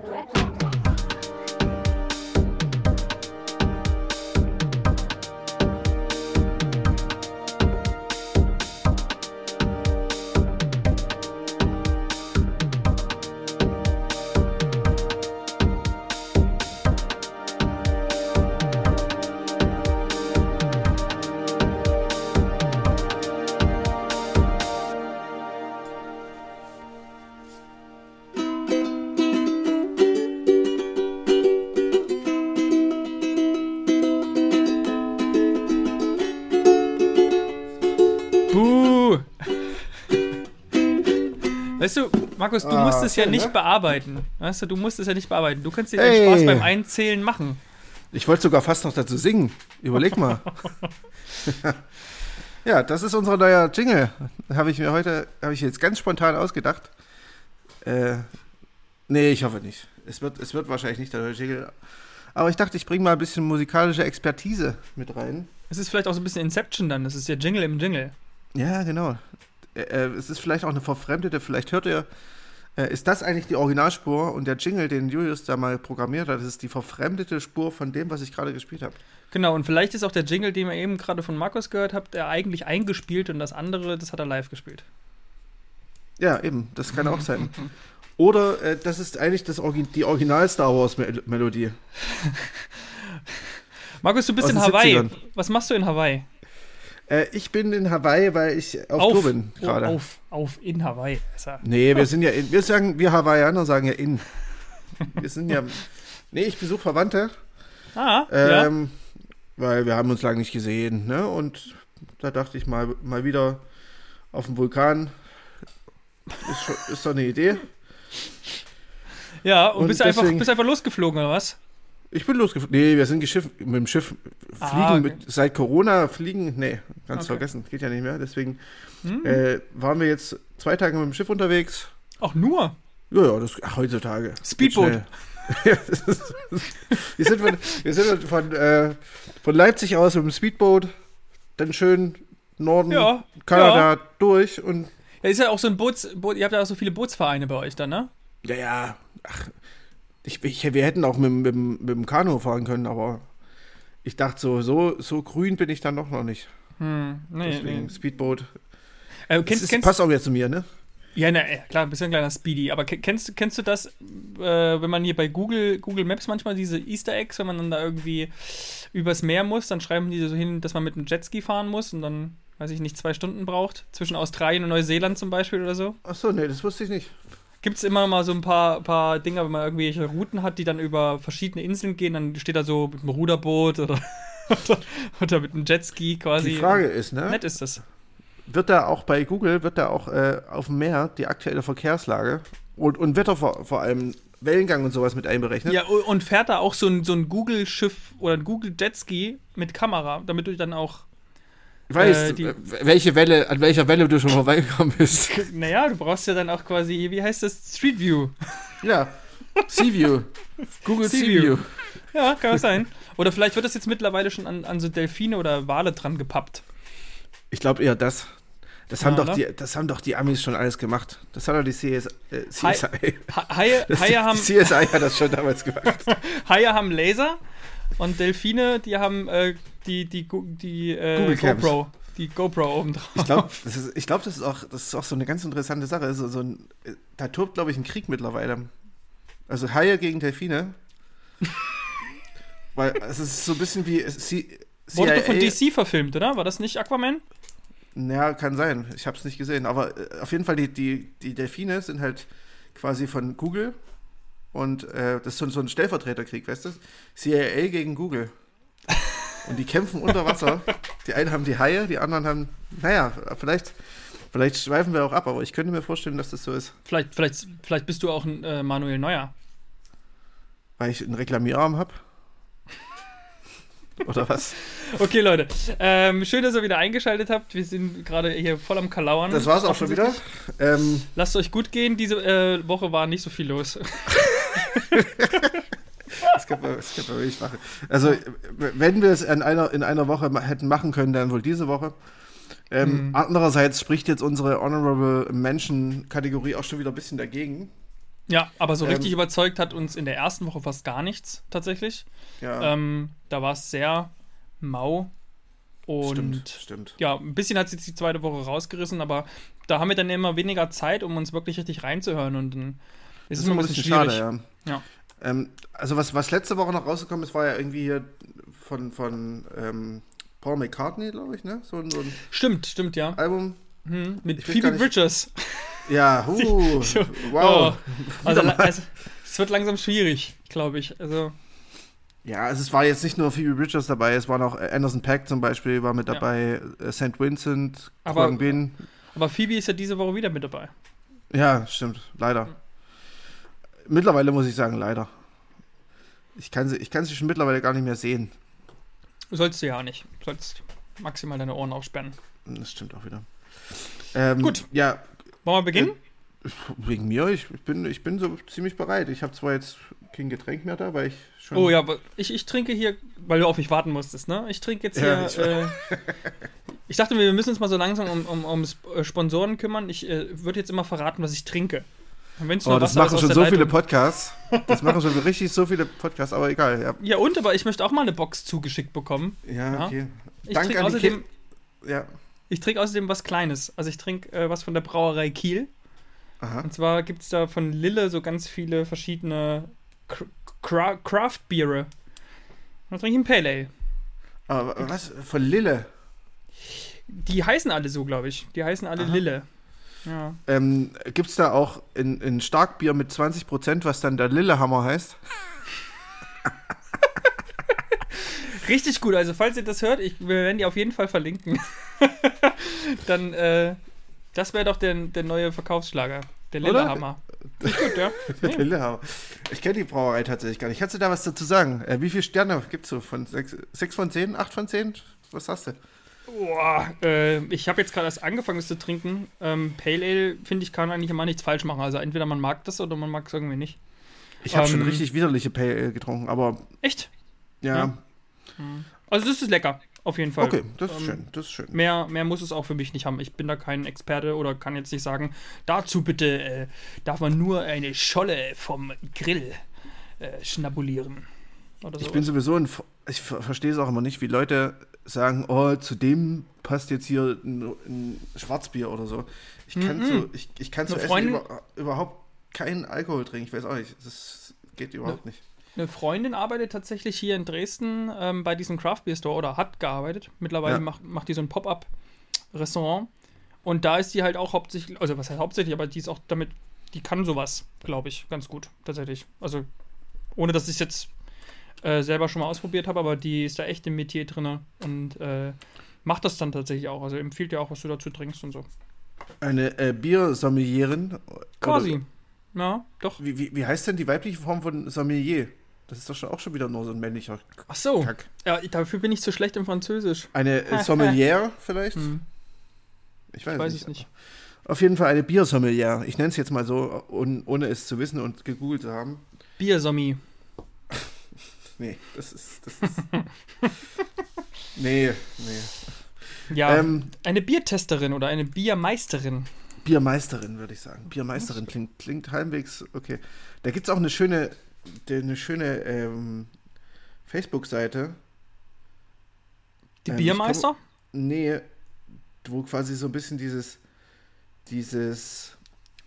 correctly. Weißt du, Markus, du Ah, musst es ja schön, nicht ne? bearbeiten. Weißt du, du musst es ja nicht bearbeiten. Du kannst dir den Hey. Spaß beim Einzählen machen. Ich wollte sogar fast noch dazu singen. Überleg mal. ja, das ist unser neuer Jingle. Habe ich mir heute, habe ich jetzt ganz spontan ausgedacht. Äh, nee, ich hoffe nicht. Es wird, es wird wahrscheinlich nicht der neue Jingle. Aber ich dachte, ich bringe mal ein bisschen musikalische Expertise mit rein. Es ist vielleicht auch so ein bisschen Inception dann. Das ist der Jingle im Jingle. Ja, genau. Äh, äh, es ist vielleicht auch eine verfremdete, vielleicht hört ihr, äh, ist das eigentlich die Originalspur und der Jingle, den Julius da mal programmiert hat, das ist die verfremdete Spur von dem, was ich gerade gespielt habe. Genau, und vielleicht ist auch der Jingle, den ihr eben gerade von Markus gehört habt, der eigentlich eingespielt und das andere, das hat er live gespielt. Ja, eben, das kann auch sein. Oder äh, das ist eigentlich das Orgi die Original-Star Wars-Melodie. Markus, du bist Aus in Hawaii. 70ern. Was machst du in Hawaii? Äh, ich bin in Hawaii, weil ich auf, Tour bin gerade. auf, auf in Hawaii. Ja- Nee, wir sind ja in, wir sagen, wir Hawaiianer sagen ja in. Wir sind ja. Nee, ich besuche Verwandte, Ah, ja. ähm, weil wir haben uns lange nicht gesehen, ne? Und da dachte ich mal, mal wieder auf dem Vulkan. Ist, schon, ist doch eine Idee. Ja, und, und bist, einfach, deswegen- bist einfach losgeflogen, oder was? Ich bin losgeflogen. Nee, wir sind geschiff, mit dem Schiff fliegen Ah, okay. mit seit Corona fliegen. Nee, ganz Okay. vergessen. Geht ja nicht mehr. Deswegen Hm? äh, waren wir jetzt zwei Tage mit dem Schiff unterwegs. Auch nur. Ja, ja, das ach, heutzutage. Speedboot. schnell. Ja, das ist- wir sind von, wir sind von, äh, von Leipzig aus mit dem Speedboot, dann schön Norden Ja, Kanada durch und Ja, ist ja auch so ein Boots, Boot, ihr habt ja auch so viele Bootsvereine bei euch dann, ne? ja, ja, ach, ich, ich, wir hätten auch mit, dem- mit, mit dem Kanu fahren können, aber ich dachte so, so, so grün bin ich dann doch noch nicht. Hm, nee, Deswegen nee. Speedboot. Äh, Das kennst, ist, kennst, passt auch wieder zu mir, ne? ja, na, klar, ein bisschen ein kleiner Speedy. Aber ke- kennst, du- kennst du das, äh, wenn man hier bei Google, Google Maps manchmal diese Easter Eggs, wenn man dann da irgendwie übers Meer muss, dann schreiben die so hin, dass man mit einem Jetski fahren muss und dann, weiß ich nicht, zwei Stunden braucht. Zwischen Australien und Neuseeland zum Beispiel oder so. Achso, nee, das wusste ich nicht. Gibt es immer mal so ein paar, paar Dinger, wenn man irgendwelche Routen hat, die dann über verschiedene Inseln gehen, dann steht da so mit einem Ruderboot oder, oder, oder mit einem Jetski quasi. Die Frage ist, ne? Nett ist das. Wird da auch bei Google, wird da auch äh, auf dem Meer die aktuelle Verkehrslage und, und Wetter vor, vor allem Wellengang und sowas mit einberechnet? Ja, und fährt da auch so ein, so ein Google-Schiff oder ein Google-Jetski mit Kamera, damit du dann auch, Ich weiß, äh, die- äh, welche Welle, an welcher Welle du schon vorbeigekommen bist. naja, du brauchst ja dann auch quasi, wie heißt das, Street View. ja. Sea View. Google Sea View. Ja, kann auch sein. Oder vielleicht wird das jetzt mittlerweile schon an, an so Delfine oder Wale dran gepappt. Ich glaube eher das. Das haben, Ja, doch ne? die, das haben doch die Amis schon alles gemacht. Das hat doch die CS, äh, CSI. Ha- Haie, Das, Haie, haben, CSI hat das schon damals gemacht. Haie haben Laser und Delfine, die haben äh, die, die, die äh. GoPro. Die GoPro oben drauf. Ich glaube, das, glaub, das, ist auch, das ist auch so eine ganz interessante Sache. So, so ein, da tobt, glaube ich, ein Krieg mittlerweile. Also Haie gegen Delfine. Weil es ist so ein bisschen wie C Wurde CIA. doch von DC verfilmt, oder? War das nicht Aquaman? Ja, kann sein. Ich habe es nicht gesehen. Aber äh, auf jeden Fall, die, die, die Delfine sind halt quasi von Google. Und äh, das ist so, so ein Stellvertreterkrieg, weißt du? CIA gegen Google. Und die kämpfen unter Wasser. Die einen haben die Haie, die anderen haben. Naja, vielleicht, vielleicht schweifen wir auch ab, aber ich könnte mir vorstellen, dass das so ist. Vielleicht, vielleicht, vielleicht bist du auch ein äh, Manuel Neuer. Weil ich einen Reklamierarm habe. Oder was? Okay, Leute. Ähm, schön, dass ihr wieder eingeschaltet habt. Wir sind gerade hier voll am Kalauern. Das war's auch schon wieder. Ähm, Lasst euch gut gehen. Diese äh, Woche war nicht so viel los. Das kann man, das kann man wirklich machen. Also, wenn wir es in einer, in einer Woche hätten machen können, dann wohl diese Woche. Ähm, Mhm. Andererseits spricht jetzt unsere Honorable Mention-Kategorie auch schon wieder ein bisschen dagegen. Ja, aber so Ähm, richtig überzeugt hat uns in der ersten Woche fast gar nichts, tatsächlich. Ja, Ähm, da war es sehr mau. Und stimmt, stimmt. ja, ein bisschen hat sich die zweite Woche rausgerissen, aber da haben wir dann immer weniger Zeit, um uns wirklich richtig reinzuhören. Und dann ist es immer ein bisschen schwierig. schade, ja. Ja. Ähm, also was, was letzte Woche noch rausgekommen ist, war ja irgendwie hier von, von ähm, Paul McCartney, glaube ich, ne? So, ein- so ein Stimmt, stimmt, ja. Album. Hm, mit Phoebe Bridges. Ja, uh, So, wow. Oh, also, also, es wird langsam schwierig, glaube ich. Also, Ja, also es war jetzt nicht nur Phoebe Bridgers dabei, es waren auch äh, Anderson Pack zum Beispiel, war mit Ja. dabei, äh, St. Vincent, Aber- Bin. aber Phoebe ist ja diese Woche wieder mit dabei. Ja, stimmt, leider. Mittlerweile muss ich sagen, leider. Ich kann, sie, ich kann sie schon mittlerweile gar nicht mehr sehen. Sollst du ja auch nicht. Du sollst maximal deine Ohren aufsperren. Das stimmt auch wieder. Ähm, Gut. Ja, Wollen wir beginnen? wegen mir, ich bin, ich bin so ziemlich bereit. Ich habe zwar jetzt kein Getränk mehr da, weil ich schon. Oh ja, aber ich, ich trinke hier, weil du auf mich warten musstest, ne? Ich trinke jetzt hier. Ja, ich- äh, ich dachte mir, wir müssen uns mal so langsam um, um, um äh, Sponsoren kümmern. Ich äh, würde jetzt immer verraten, was ich trinke. Wenn's Oh, das machen schon so viele Leitung- Podcasts. Das machen schon richtig so viele Podcasts, aber egal. Ja, Ja, und, aber ich möchte auch mal eine Box zugeschickt bekommen. ja, Ja. okay. Ich Danke trinke an die außerdem, Kind. Ja, ich trinke außerdem was Kleines. Also ich trinke äh, was von der Brauerei Kiel. aha. Und zwar gibt es da von Lille so ganz viele verschiedene Cr- Cra Craft-Biere. Dann trinke ich ein Pale Ale. Aber was? Von Lille? Die heißen alle so, glaube ich. Die heißen alle Aha. Lille. Ja. Ähm, Gibt es da auch ein Starkbier mit 20%, was dann der Lillehammer heißt? Richtig gut. Also, falls ihr das hört, ich, wir werden die auf jeden Fall verlinken. Dann, äh, das wäre doch der, der neue Verkaufsschlager. Der? Lillehammer. Gut, ja. Der Lillehammer. Ich kenne die Brauerei tatsächlich gar nicht. Kannst du da was dazu sagen? Äh, wie viele Sterne gibt es so? Von 6 von 10? 8 von 10? Was hast du? Boah, äh, ich habe jetzt gerade erst angefangen, das zu trinken. Ähm, Pale Ale, finde ich, kann eigentlich immer nichts falsch machen. Also, entweder man mag das oder man mag es irgendwie nicht. Ich habe schon Ähm, richtig widerliche Pale Ale getrunken, aber Echt? ja. Ja. Also, das ist lecker. Auf jeden Fall. Okay, das ist Ähm, schön. Das ist schön. Mehr, mehr muss es auch für mich nicht haben. Ich bin da kein Experte oder kann jetzt nicht sagen, dazu bitte äh, darf man nur eine Scholle vom Grill äh, schnabulieren. Oder Ich so. bin sowieso ein. Ich ver- verstehe es auch immer nicht, wie Leute sagen, oh, zu dem passt jetzt hier ein, ein Schwarzbier oder so. Ich kann Mhm. so, ich, ich kann Eine Essen über, überhaupt keinen Alkohol trinken. Ich weiß auch nicht. Das geht überhaupt nicht. Eine Freundin arbeitet tatsächlich hier in Dresden ähm, bei diesem Craft Beer Store oder hat gearbeitet. Mittlerweile Ja. macht, macht die so ein Pop-up-Restaurant. Und da ist die halt auch hauptsächlich, also was heißt hauptsächlich, aber die ist auch damit, die kann sowas, glaube ich, ganz gut, tatsächlich. Also, ohne dass ich es jetzt äh, selber schon mal ausprobiert habe, aber die ist da echt im Metier drin und äh, macht das dann tatsächlich auch. Also empfiehlt dir auch, was du dazu trinkst und so. Eine äh, Biersommelieren. Quasi. Oder, Ja, doch. wie, wie, wie heißt denn die weibliche Form von Sommelier? Das ist doch schon, auch schon wieder nur so ein männlicher Ach so. Kack. Ja, dafür bin ich zu schlecht im Französisch. Eine äh, Sommelier vielleicht? Hm, Ich weiß, ich weiß nicht. es nicht. Auf jeden Fall eine Biersommelier. Ich nenne es jetzt mal so, un, ohne es zu wissen und gegoogelt zu haben. Biersommi. Nee, das ist. Das ist nee, nee. Ja, Ähm, eine Biertesterin oder eine Biermeisterin. Biermeisterin, würde ich sagen. Biermeisterin klingt, klingt halbwegs okay. Da gibt es auch eine schöne, eine schöne ähm, Facebook-Seite. Die Ähm, Biermeister? Nee, wo quasi so ein bisschen dieses, dieses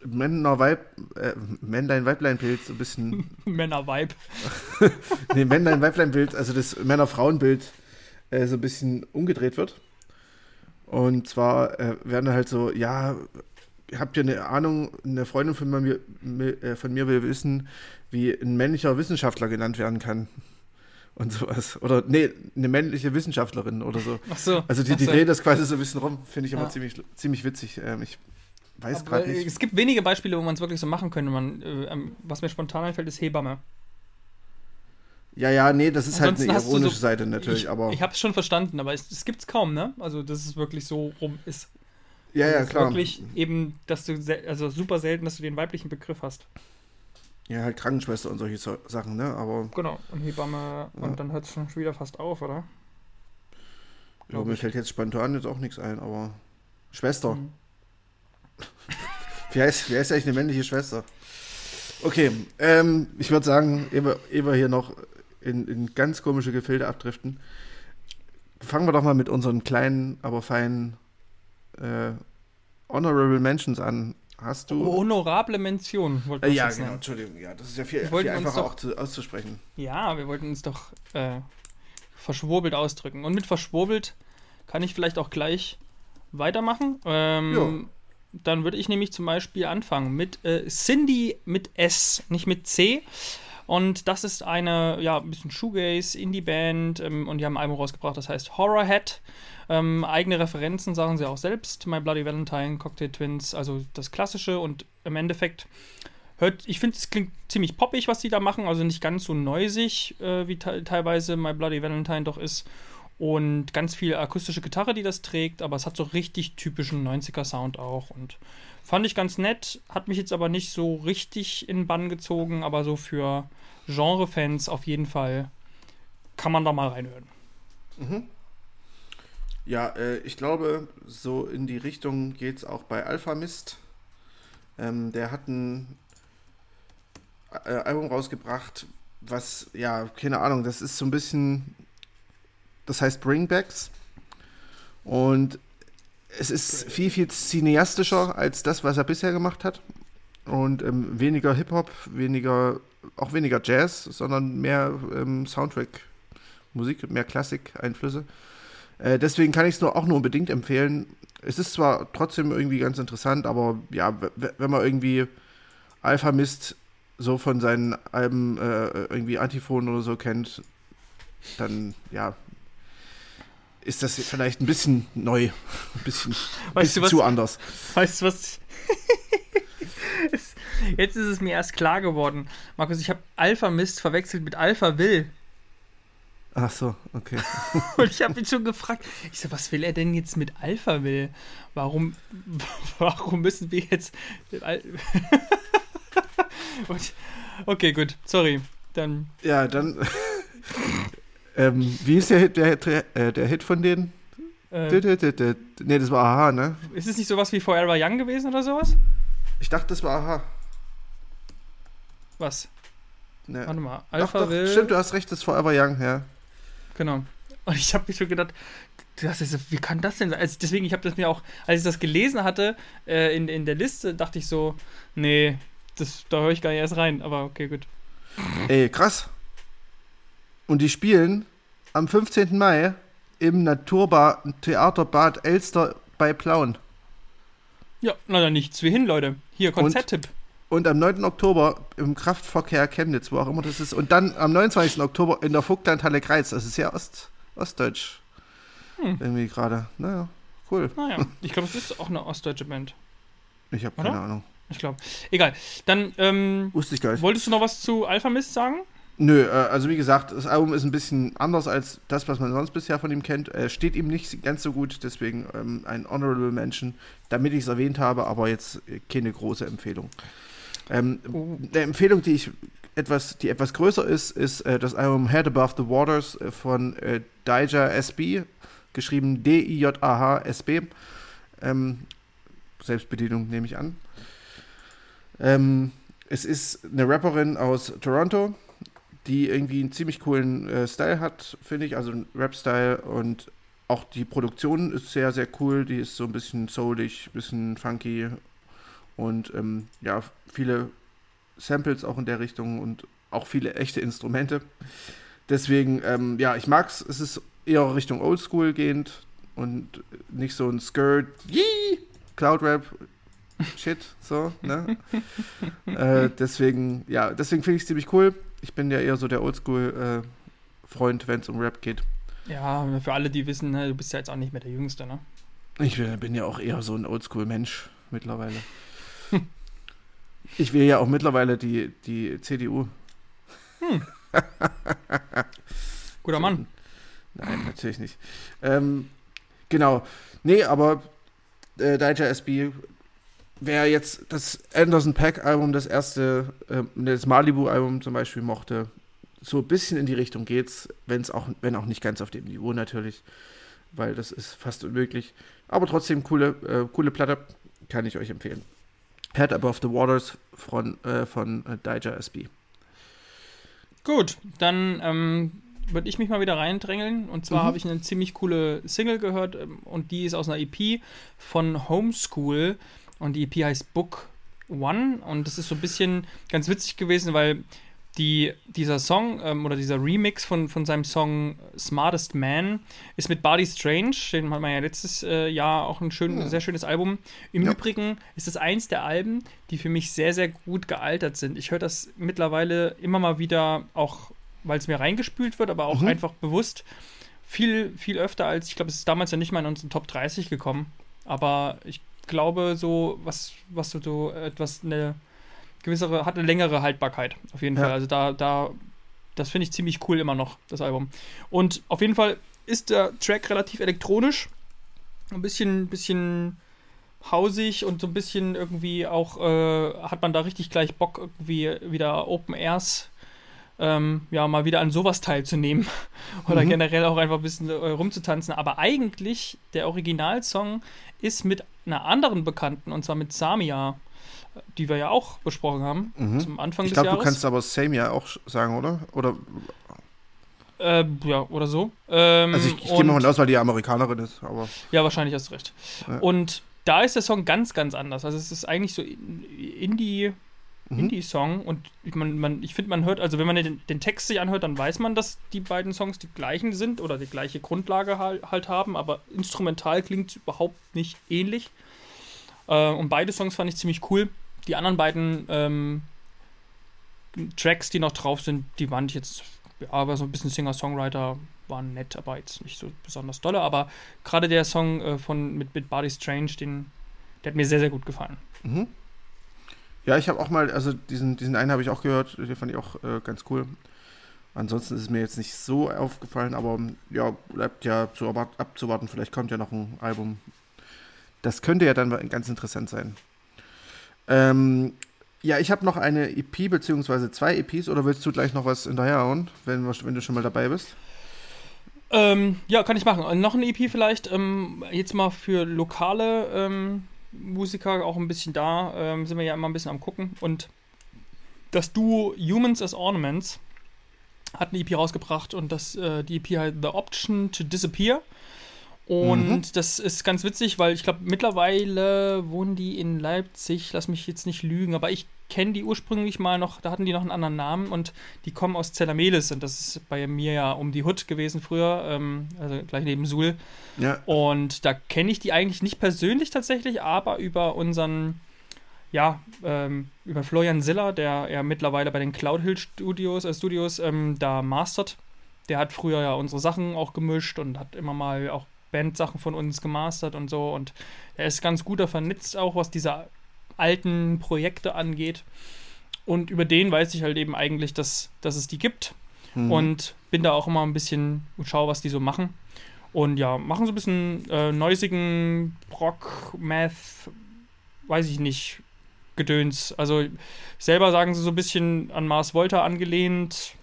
Männer-Weib, äh, Männlein-Weiblein-Bild so ein bisschen Männer-Vibe. nee, Männlein-Weiblein-Bild, also das Männer-Frauen-Bild, äh, so ein bisschen umgedreht wird. Und zwar äh, werden halt so, ja, habt ihr eine Ahnung, eine Freundin von mir, mi- äh, von mir will wissen, wie ein männlicher Wissenschaftler genannt werden kann. Und sowas. Oder, nee, eine männliche Wissenschaftlerin oder so. Ach so. Also die, die so. drehen das quasi so ein bisschen rum, finde ich immer Ja. ziemlich, ziemlich witzig. Ähm, ich weiß gerade äh, nicht. Es gibt wenige Beispiele, wo man es wirklich so machen könnte. Man, äh, ähm, was mir spontan einfällt, ist Hebamme. Ja, ja, nee, das ist halt Ansonsten eine hast du ironische so- Seite natürlich, ich aber. ich habe es schon verstanden, aber es, es gibt es kaum, ne? Also, dass es wirklich so rum ist. Ja, ja, ist klar. wirklich eben, dass du, also super selten, dass du den weiblichen Begriff hast. Ja, halt Krankenschwester und solche so Sachen, ne? Aber Genau. Und Hebamme, Ja. und dann hört es schon wieder fast auf, oder? ja, mir ich. fällt jetzt spontan jetzt auch nichts ein, aber. Schwester. Mhm. Wie, heißt, wie heißt eigentlich eine männliche Schwester? Okay, ähm, ich würde sagen, ehe wir hier noch in, in ganz komische Gefilde abdriften, fangen wir doch mal mit unseren kleinen, aber feinen äh, Honorable Mentions an. Hast du. Honorable Mention, wollten wir äh, Ja, genau, nennen. Entschuldigung. Ja, das ist ja viel, viel einfacher doch, auch zu, auszusprechen. Ja, wir wollten uns doch äh, verschwurbelt ausdrücken. Und mit verschwurbelt kann ich vielleicht auch gleich weitermachen. Ähm, dann würde ich nämlich zum Beispiel anfangen mit äh, Cindy mit S, nicht mit C. Und das ist eine, ja, ein bisschen Shoegaze, Indie-Band ähm, und die haben ein Album rausgebracht, das heißt Horrorhead. Ähm, eigene Referenzen sagen sie auch selbst. My Bloody Valentine, Cocktail Twins, also das Klassische und im Endeffekt hört, ich finde, es klingt ziemlich poppig, was die da machen, also nicht ganz so neusig, äh, wie te teilweise My Bloody Valentine doch ist. Und ganz viel akustische Gitarre, die das trägt, aber es hat so richtig typischen 90er-Sound auch. Und fand ich ganz nett, hat mich jetzt aber nicht so richtig in Bann gezogen, aber so für Genre-Fans auf jeden Fall kann man da mal reinhören. Mhm. Ja, äh, ich glaube, so in die Richtung geht es auch bei Alpha Mist. Ähm, der hat ein äh, Album rausgebracht, was, ja, keine Ahnung, das ist so ein bisschen das heißt Bringbacks. Und es ist viel, viel cineastischer als das, was er bisher gemacht hat. Und ähm, weniger Hip-Hop, weniger, auch weniger Jazz, sondern mehr ähm, Soundtrack-Musik, mehr Klassik-Einflüsse. Äh, deswegen kann ich es nur auch nur unbedingt empfehlen. Es ist zwar trotzdem irgendwie ganz interessant, aber ja, wenn man irgendwie Alpha Mist so von seinen Alben äh, irgendwie Antiphon oder so kennt, dann ja, ist das vielleicht ein bisschen neu, ein bisschen, ein bisschen was, zu anders. Weißt du was? Jetzt ist es mir erst klar geworden. Markus, ich habe Alpha Mist verwechselt mit Alpha Will. Ach so, okay. Und ich habe ihn schon gefragt, ich so, was will er denn jetzt mit Alpha Will? Warum, warum müssen wir jetzt. okay, gut, sorry. Dann. Ja, dann. Ähm, wie ist der Hit, der, der, äh, der Hit von denen? Äh, ne, das war Aha, ne? Ist es nicht sowas wie Forever Young gewesen oder sowas? Ich dachte, das war Aha. Was? Ne. Warte mal, Alpha doch, doch, will... Stimmt, du hast recht, das ist Forever Young, ja. Genau. Und ich habe mir schon gedacht, das ist, wie kann das denn sein? Also deswegen, ich habe das mir auch, als ich das gelesen hatte äh, in, in der Liste, dachte ich so, nee, das, da höre ich gar nicht erst rein. Aber okay, gut. Ey, krass. Und die spielen am 15. Mai im Naturbar Theaterbad Elster bei Plauen. Ja, na dann nichts wie hin, Leute. Hier, Konzerttipp. Und, und, am 9. Oktober im Kraftverkehr Chemnitz, wo auch immer das ist. Und dann am 29. Oktober in der Vogtlandhalle Kreiz. Das ist ja Ost, Ostdeutsch. Hm. Irgendwie gerade. Naja, cool. Naja, ich glaube, es ist auch eine ostdeutsche Band. Ich habe keine Ahnung. Ich glaube. Egal. Dann, ähm, Wusste ich gar nicht. Wolltest du noch was zu Alpha Mist sagen? Nö, äh, also wie gesagt, das Album ist ein bisschen anders als das, was man sonst bisher von ihm kennt. Äh, steht ihm nicht ganz so gut, deswegen ähm, ein Honorable Mention, damit ich es erwähnt habe, aber jetzt keine große Empfehlung. Ähm, oh. Eine Empfehlung, die ich etwas, die etwas größer ist, ist äh, das Album Head Above the Waters äh, von äh, Dija SB, geschrieben D-I-J-A-H-S-B. Ähm, Selbstbedienung nehme ich an. Ähm, es ist eine Rapperin aus Toronto, die irgendwie einen ziemlich coolen äh, Style hat, finde ich, also einen Rap-Style und auch die Produktion ist sehr, sehr cool. Die ist so ein bisschen soulig, ein bisschen funky und ähm, ja, viele Samples auch in der Richtung und auch viele echte Instrumente. Deswegen, ähm, ja, ich mag's. Es ist eher Richtung Oldschool gehend und nicht so ein Skirt, Yee! Cloud Rap, Shit, so, ne? äh, deswegen, ja, deswegen finde ich es ziemlich cool ich bin ja eher so der Oldschool-Freund, äh, wenn es um Rap geht. Ja, für alle, die wissen, ne, du bist ja jetzt auch nicht mehr der Jüngste, ne? Ich bin ja auch eher so ein Oldschool-Mensch mittlerweile. ich wähle ja auch mittlerweile die, die CDU. Hm. Guter Mann. Nein, natürlich nicht. Ähm, genau. Nee, aber äh, Daija SB wer jetzt das Anderson Pack Album, das erste, äh, das Malibu Album zum Beispiel mochte, so ein bisschen in die Richtung geht's, wenn's auch, wenn auch nicht ganz auf dem Niveau natürlich, weil das ist fast unmöglich. Aber trotzdem coole, äh, coole Platte, kann ich euch empfehlen. Head Above the Waters von, äh, von äh, Dijah SB. Gut, dann ähm, würde ich mich mal wieder reindrängeln. Und zwar Mhm. habe ich eine ziemlich coole Single gehört ähm, und die ist aus einer EP von Homeschool und die EP heißt Book One und das ist so ein bisschen ganz witzig gewesen, weil die, dieser Song ähm, oder dieser Remix von, von seinem Song Smartest Man ist mit Barty Strange, den hat man ja letztes äh, Jahr auch ein schön, Hm. sehr schönes Album. Im Ja. Übrigen ist es eins der Alben, die für mich sehr, sehr gut gealtert sind. Ich höre das mittlerweile immer mal wieder, auch weil es mir reingespült wird, aber auch Mhm. einfach bewusst viel, viel öfter als, ich glaube, es ist damals ja nicht mal in unseren Top 30 gekommen. Aber ich glaube, so, was, was so, so etwas eine gewissere, hat eine längere Haltbarkeit, auf jeden Ja. Fall. Also da, da, das finde ich ziemlich cool immer noch, das Album. Und auf jeden Fall ist der Track relativ elektronisch. Ein bisschen, bisschen hausig und so ein bisschen irgendwie auch, äh, hat man da richtig gleich Bock, irgendwie wieder Open Airs, ähm, ja, mal wieder an sowas teilzunehmen. Oder Mhm. generell auch einfach ein bisschen äh, rumzutanzen. Aber eigentlich, der Originalsong ist mit einer anderen Bekannten, und zwar mit Samia, die wir ja auch besprochen haben, Mhm. zum Anfang Ich des glaube, du Jahres. kannst aber Same ja auch sagen, oder? Oder äh, ja, oder so. Ähm, also ich, ich gehe mal aus, weil die Amerikanerin ist, aber Ja, wahrscheinlich hast du recht. Ja. Und da ist der Song ganz, ganz anders. Also es ist eigentlich so in- Indie, mhm. Indie-Song und ich, man, man, ich finde, man hört, also wenn man den, den Text sich anhört, dann weiß man, dass die beiden Songs die gleichen sind oder die gleiche Grundlage halt, halt haben, aber instrumental klingt überhaupt nicht ähnlich. Äh, und beide Songs fand ich ziemlich cool. Die anderen beiden ähm, Tracks, die noch drauf sind, die fand ich jetzt, ja, aber so ein bisschen Singer-Songwriter waren nett, aber jetzt nicht so besonders dolle. Aber gerade der Song äh, von mit, mit Body Strange, den, der hat mir sehr, sehr gut gefallen. Mhm. Ja, ich habe auch mal, also diesen, diesen einen habe ich auch gehört, den fand ich auch äh, ganz cool. Ansonsten ist es mir jetzt nicht so aufgefallen, aber ja, bleibt ja zu abzuwarten. Vielleicht kommt ja noch ein Album. Das könnte ja dann ganz interessant sein. Ähm, ja, ich habe noch eine EP beziehungsweise zwei EPs oder willst du gleich noch was hinterherhauen, wenn, wenn du schon mal dabei bist? Ähm, ja, kann ich machen. Und noch ein EP vielleicht, ähm, jetzt mal für lokale ähm, Musiker auch ein bisschen da, ähm, sind wir ja immer ein bisschen am gucken. Und das Duo Humans as Ornaments hat eine EP rausgebracht und das, äh, die EP heißt The Option to Disappear. Und Mhm. das ist ganz witzig, weil ich glaube, mittlerweile wohnen die in Leipzig. Lass mich jetzt nicht lügen, aber ich kenne die ursprünglich mal noch, da hatten die noch einen anderen Namen und die kommen aus Zellamelis und das ist bei mir ja um die Hut gewesen früher, ähm, also gleich neben Suhl. Ja. Und da kenne ich die eigentlich nicht persönlich tatsächlich, aber über unseren, ja, ähm, über Florian Siller, der ja mittlerweile bei den Cloud Hill Studios, äh, Studios ähm, da mastert. Der hat früher ja unsere Sachen auch gemischt und hat immer mal auch Bandsachen von uns gemastert und so. Und er ist ganz guter vernetzt auch, was diese alten Projekte angeht. Und über den weiß ich halt eben eigentlich, dass, dass es die gibt. Mhm. Und bin da auch immer ein bisschen und schaue, was die so machen. Und ja, machen so ein bisschen äh, neusigen Rock, Math, weiß ich nicht, Gedöns. Also selber sagen sie so ein bisschen an Mars Volta angelehnt.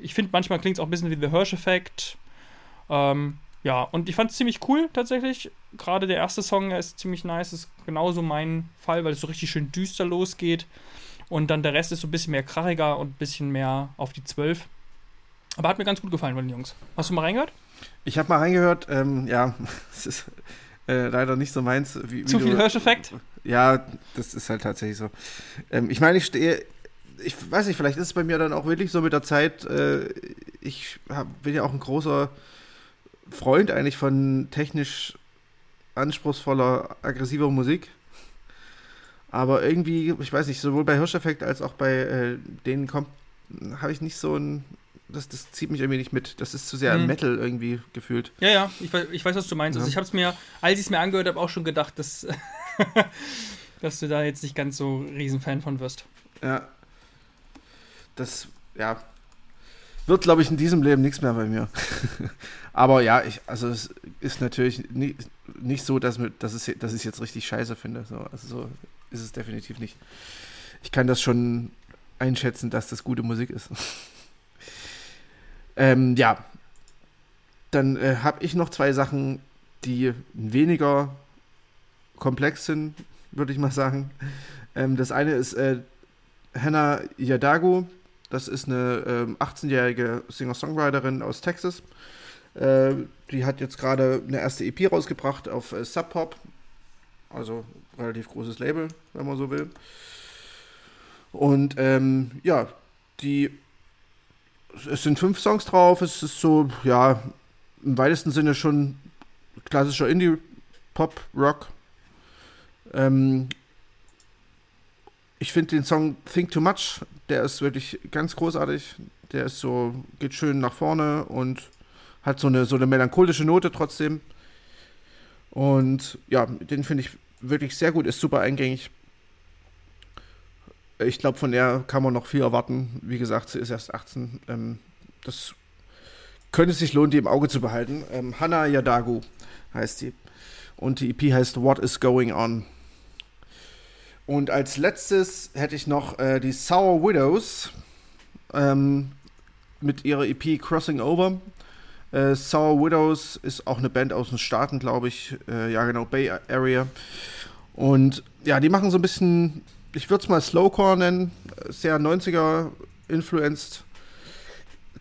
Ich finde, manchmal klingt es auch ein bisschen wie The Hirsch-Effekt. Ähm, ja, und ich fand es ziemlich cool tatsächlich. Gerade der erste Song, der ist ziemlich nice, ist genauso mein Fall, weil es so richtig schön düster losgeht. Und dann der Rest ist so ein bisschen mehr krachiger und ein bisschen mehr auf die 12. Aber hat mir ganz gut gefallen von den Jungs. Hast du mal reingehört? Ich habe mal reingehört, ähm, ja, es ist äh, leider nicht so meins. Wie, wie Zu viel Hirscheffekt? Ja, das ist halt tatsächlich so. Ähm, ich meine, ich stehe, ich weiß nicht, vielleicht ist es bei mir dann auch wirklich so mit der Zeit, äh, ich hab, bin ja auch ein großer Freund eigentlich von technisch anspruchsvoller, aggressiver Musik. Aber irgendwie, ich weiß nicht, sowohl bei Hirscheffekt als auch bei äh, denen kommt, habe ich nicht so ein, das, das zieht mich irgendwie nicht mit. Das ist zu sehr Mhm. Metal irgendwie gefühlt. Ja, ja, ich, weiß- ich weiß, was du meinst. Also Ja. ich habe es mir, als ich es mir angehört habe, auch schon gedacht, dass, dass du da jetzt nicht ganz so Riesenfan von wirst. Ja. Das, ja. Wird, glaube ich, in diesem Leben nichts mehr bei mir. Aber ja, ich, also es ist natürlich nie, nicht so, dass, mir, dass, es, dass ich es jetzt richtig scheiße finde. So, also so ist es definitiv nicht. Ich kann das schon einschätzen, dass das gute Musik ist. ähm, ja. Dann äh, habe ich noch zwei Sachen, die weniger komplex sind, würde ich mal sagen. Ähm, das eine ist äh, Hannah Yadago. Das ist eine ähm, 18-jährige Singer-Songwriterin aus Texas. Äh, die hat jetzt gerade eine erste EP rausgebracht auf äh, Sub Pop. Also relativ großes Label, wenn man so will. Und ähm, ja, die es sind fünf Songs drauf. Es ist so, ja, im weitesten Sinne schon klassischer Indie-Pop-Rock. Ähm, ich finde den Song Think Too Much, der ist wirklich ganz großartig. Der ist so, geht schön nach vorne und hat so eine, so eine melancholische Note trotzdem. Und ja, den finde ich wirklich sehr gut, ist super eingängig. Ich glaube, von der kann man noch viel erwarten. Wie gesagt, sie ist erst 18. Ähm, das könnte sich lohnen, die im Auge zu behalten. Ähm, Hannah Yadagu heißt die. Und die EP heißt What is Going On. Und als letztes hätte ich noch äh, die Sour Widows ähm, mit ihrer EP Crossing Over. Äh, Sour Widows ist auch eine Band aus den Staaten, glaube ich. Äh, ja, genau, Bay Area. Und ja, die machen so ein bisschen ich würde es mal Slowcore nennen, sehr 90er influenced.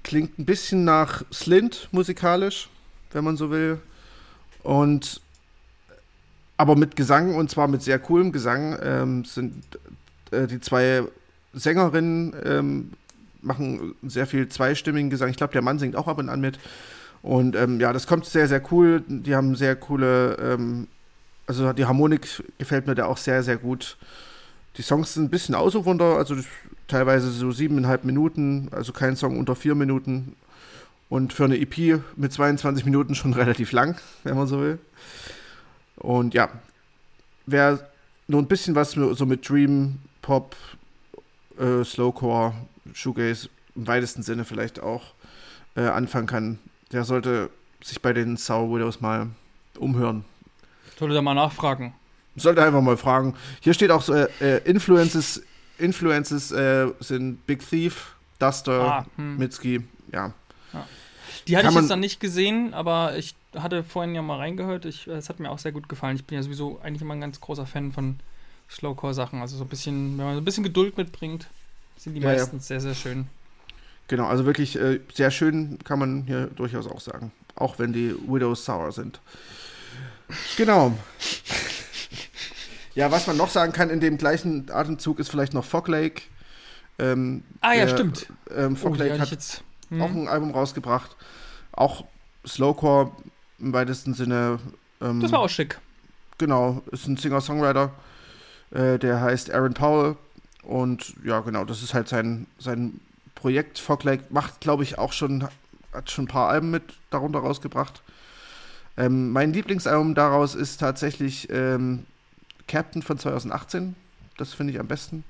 Klingt ein bisschen nach Slint musikalisch, wenn man so will. Und aber mit Gesang und zwar mit sehr coolem Gesang ähm, sind äh, die zwei Sängerinnen ähm, machen sehr viel zweistimmigen Gesang. Ich glaube, der Mann singt auch ab und an mit. Und ähm, ja, das kommt sehr, sehr cool. Die haben sehr coole, ähm, also die Harmonik gefällt mir da auch sehr, sehr gut. Die Songs sind ein bisschen ausufernder, also teilweise so siebeneinhalb Minuten, also kein Song unter vier Minuten. Und für eine EP mit 22 Minuten schon relativ lang, wenn man so will. Und ja, wer nur ein bisschen was so mit Dream, Pop, äh, Slowcore, Shoegaze im weitesten Sinne vielleicht auch äh, anfangen kann, der sollte sich bei den Sour Widows mal umhören. Sollte da mal nachfragen sollte einfach mal fragen. Hier steht auch so, äh, äh, Influences, Influences äh, sind Big Thief, Duster, ah, hm. Mitski, ja. Die hatte ich jetzt dann nicht gesehen, aber ich hatte vorhin ja mal reingehört. es hat mir auch sehr gut gefallen. Ich bin ja sowieso eigentlich immer ein ganz großer Fan von Slowcore-Sachen. Also so ein bisschen, wenn man so ein bisschen Geduld mitbringt, sind die ja, meistens ja. sehr, sehr schön. Genau, also wirklich äh, sehr schön kann man hier durchaus auch sagen. Auch wenn die Widows sour sind. Genau. Ja, was man noch sagen kann in dem gleichen Atemzug ist vielleicht noch Fog Lake. Ähm, ah ja, der, stimmt. Ähm, Fog oh, Lake hat jetzt, hm. auch ein Album rausgebracht. Auch Slowcore im weitesten Sinne. Ähm, das war auch schick. Genau, ist ein Singer-Songwriter, äh, der heißt Aaron Powell. Und ja, genau, das ist halt sein, sein Projekt. Fog Lake macht, glaube ich, auch schon, hat schon ein paar Alben mit darunter rausgebracht. Ähm, mein Lieblingsalbum daraus ist tatsächlich ähm, Captain von 2018. Das finde ich am besten.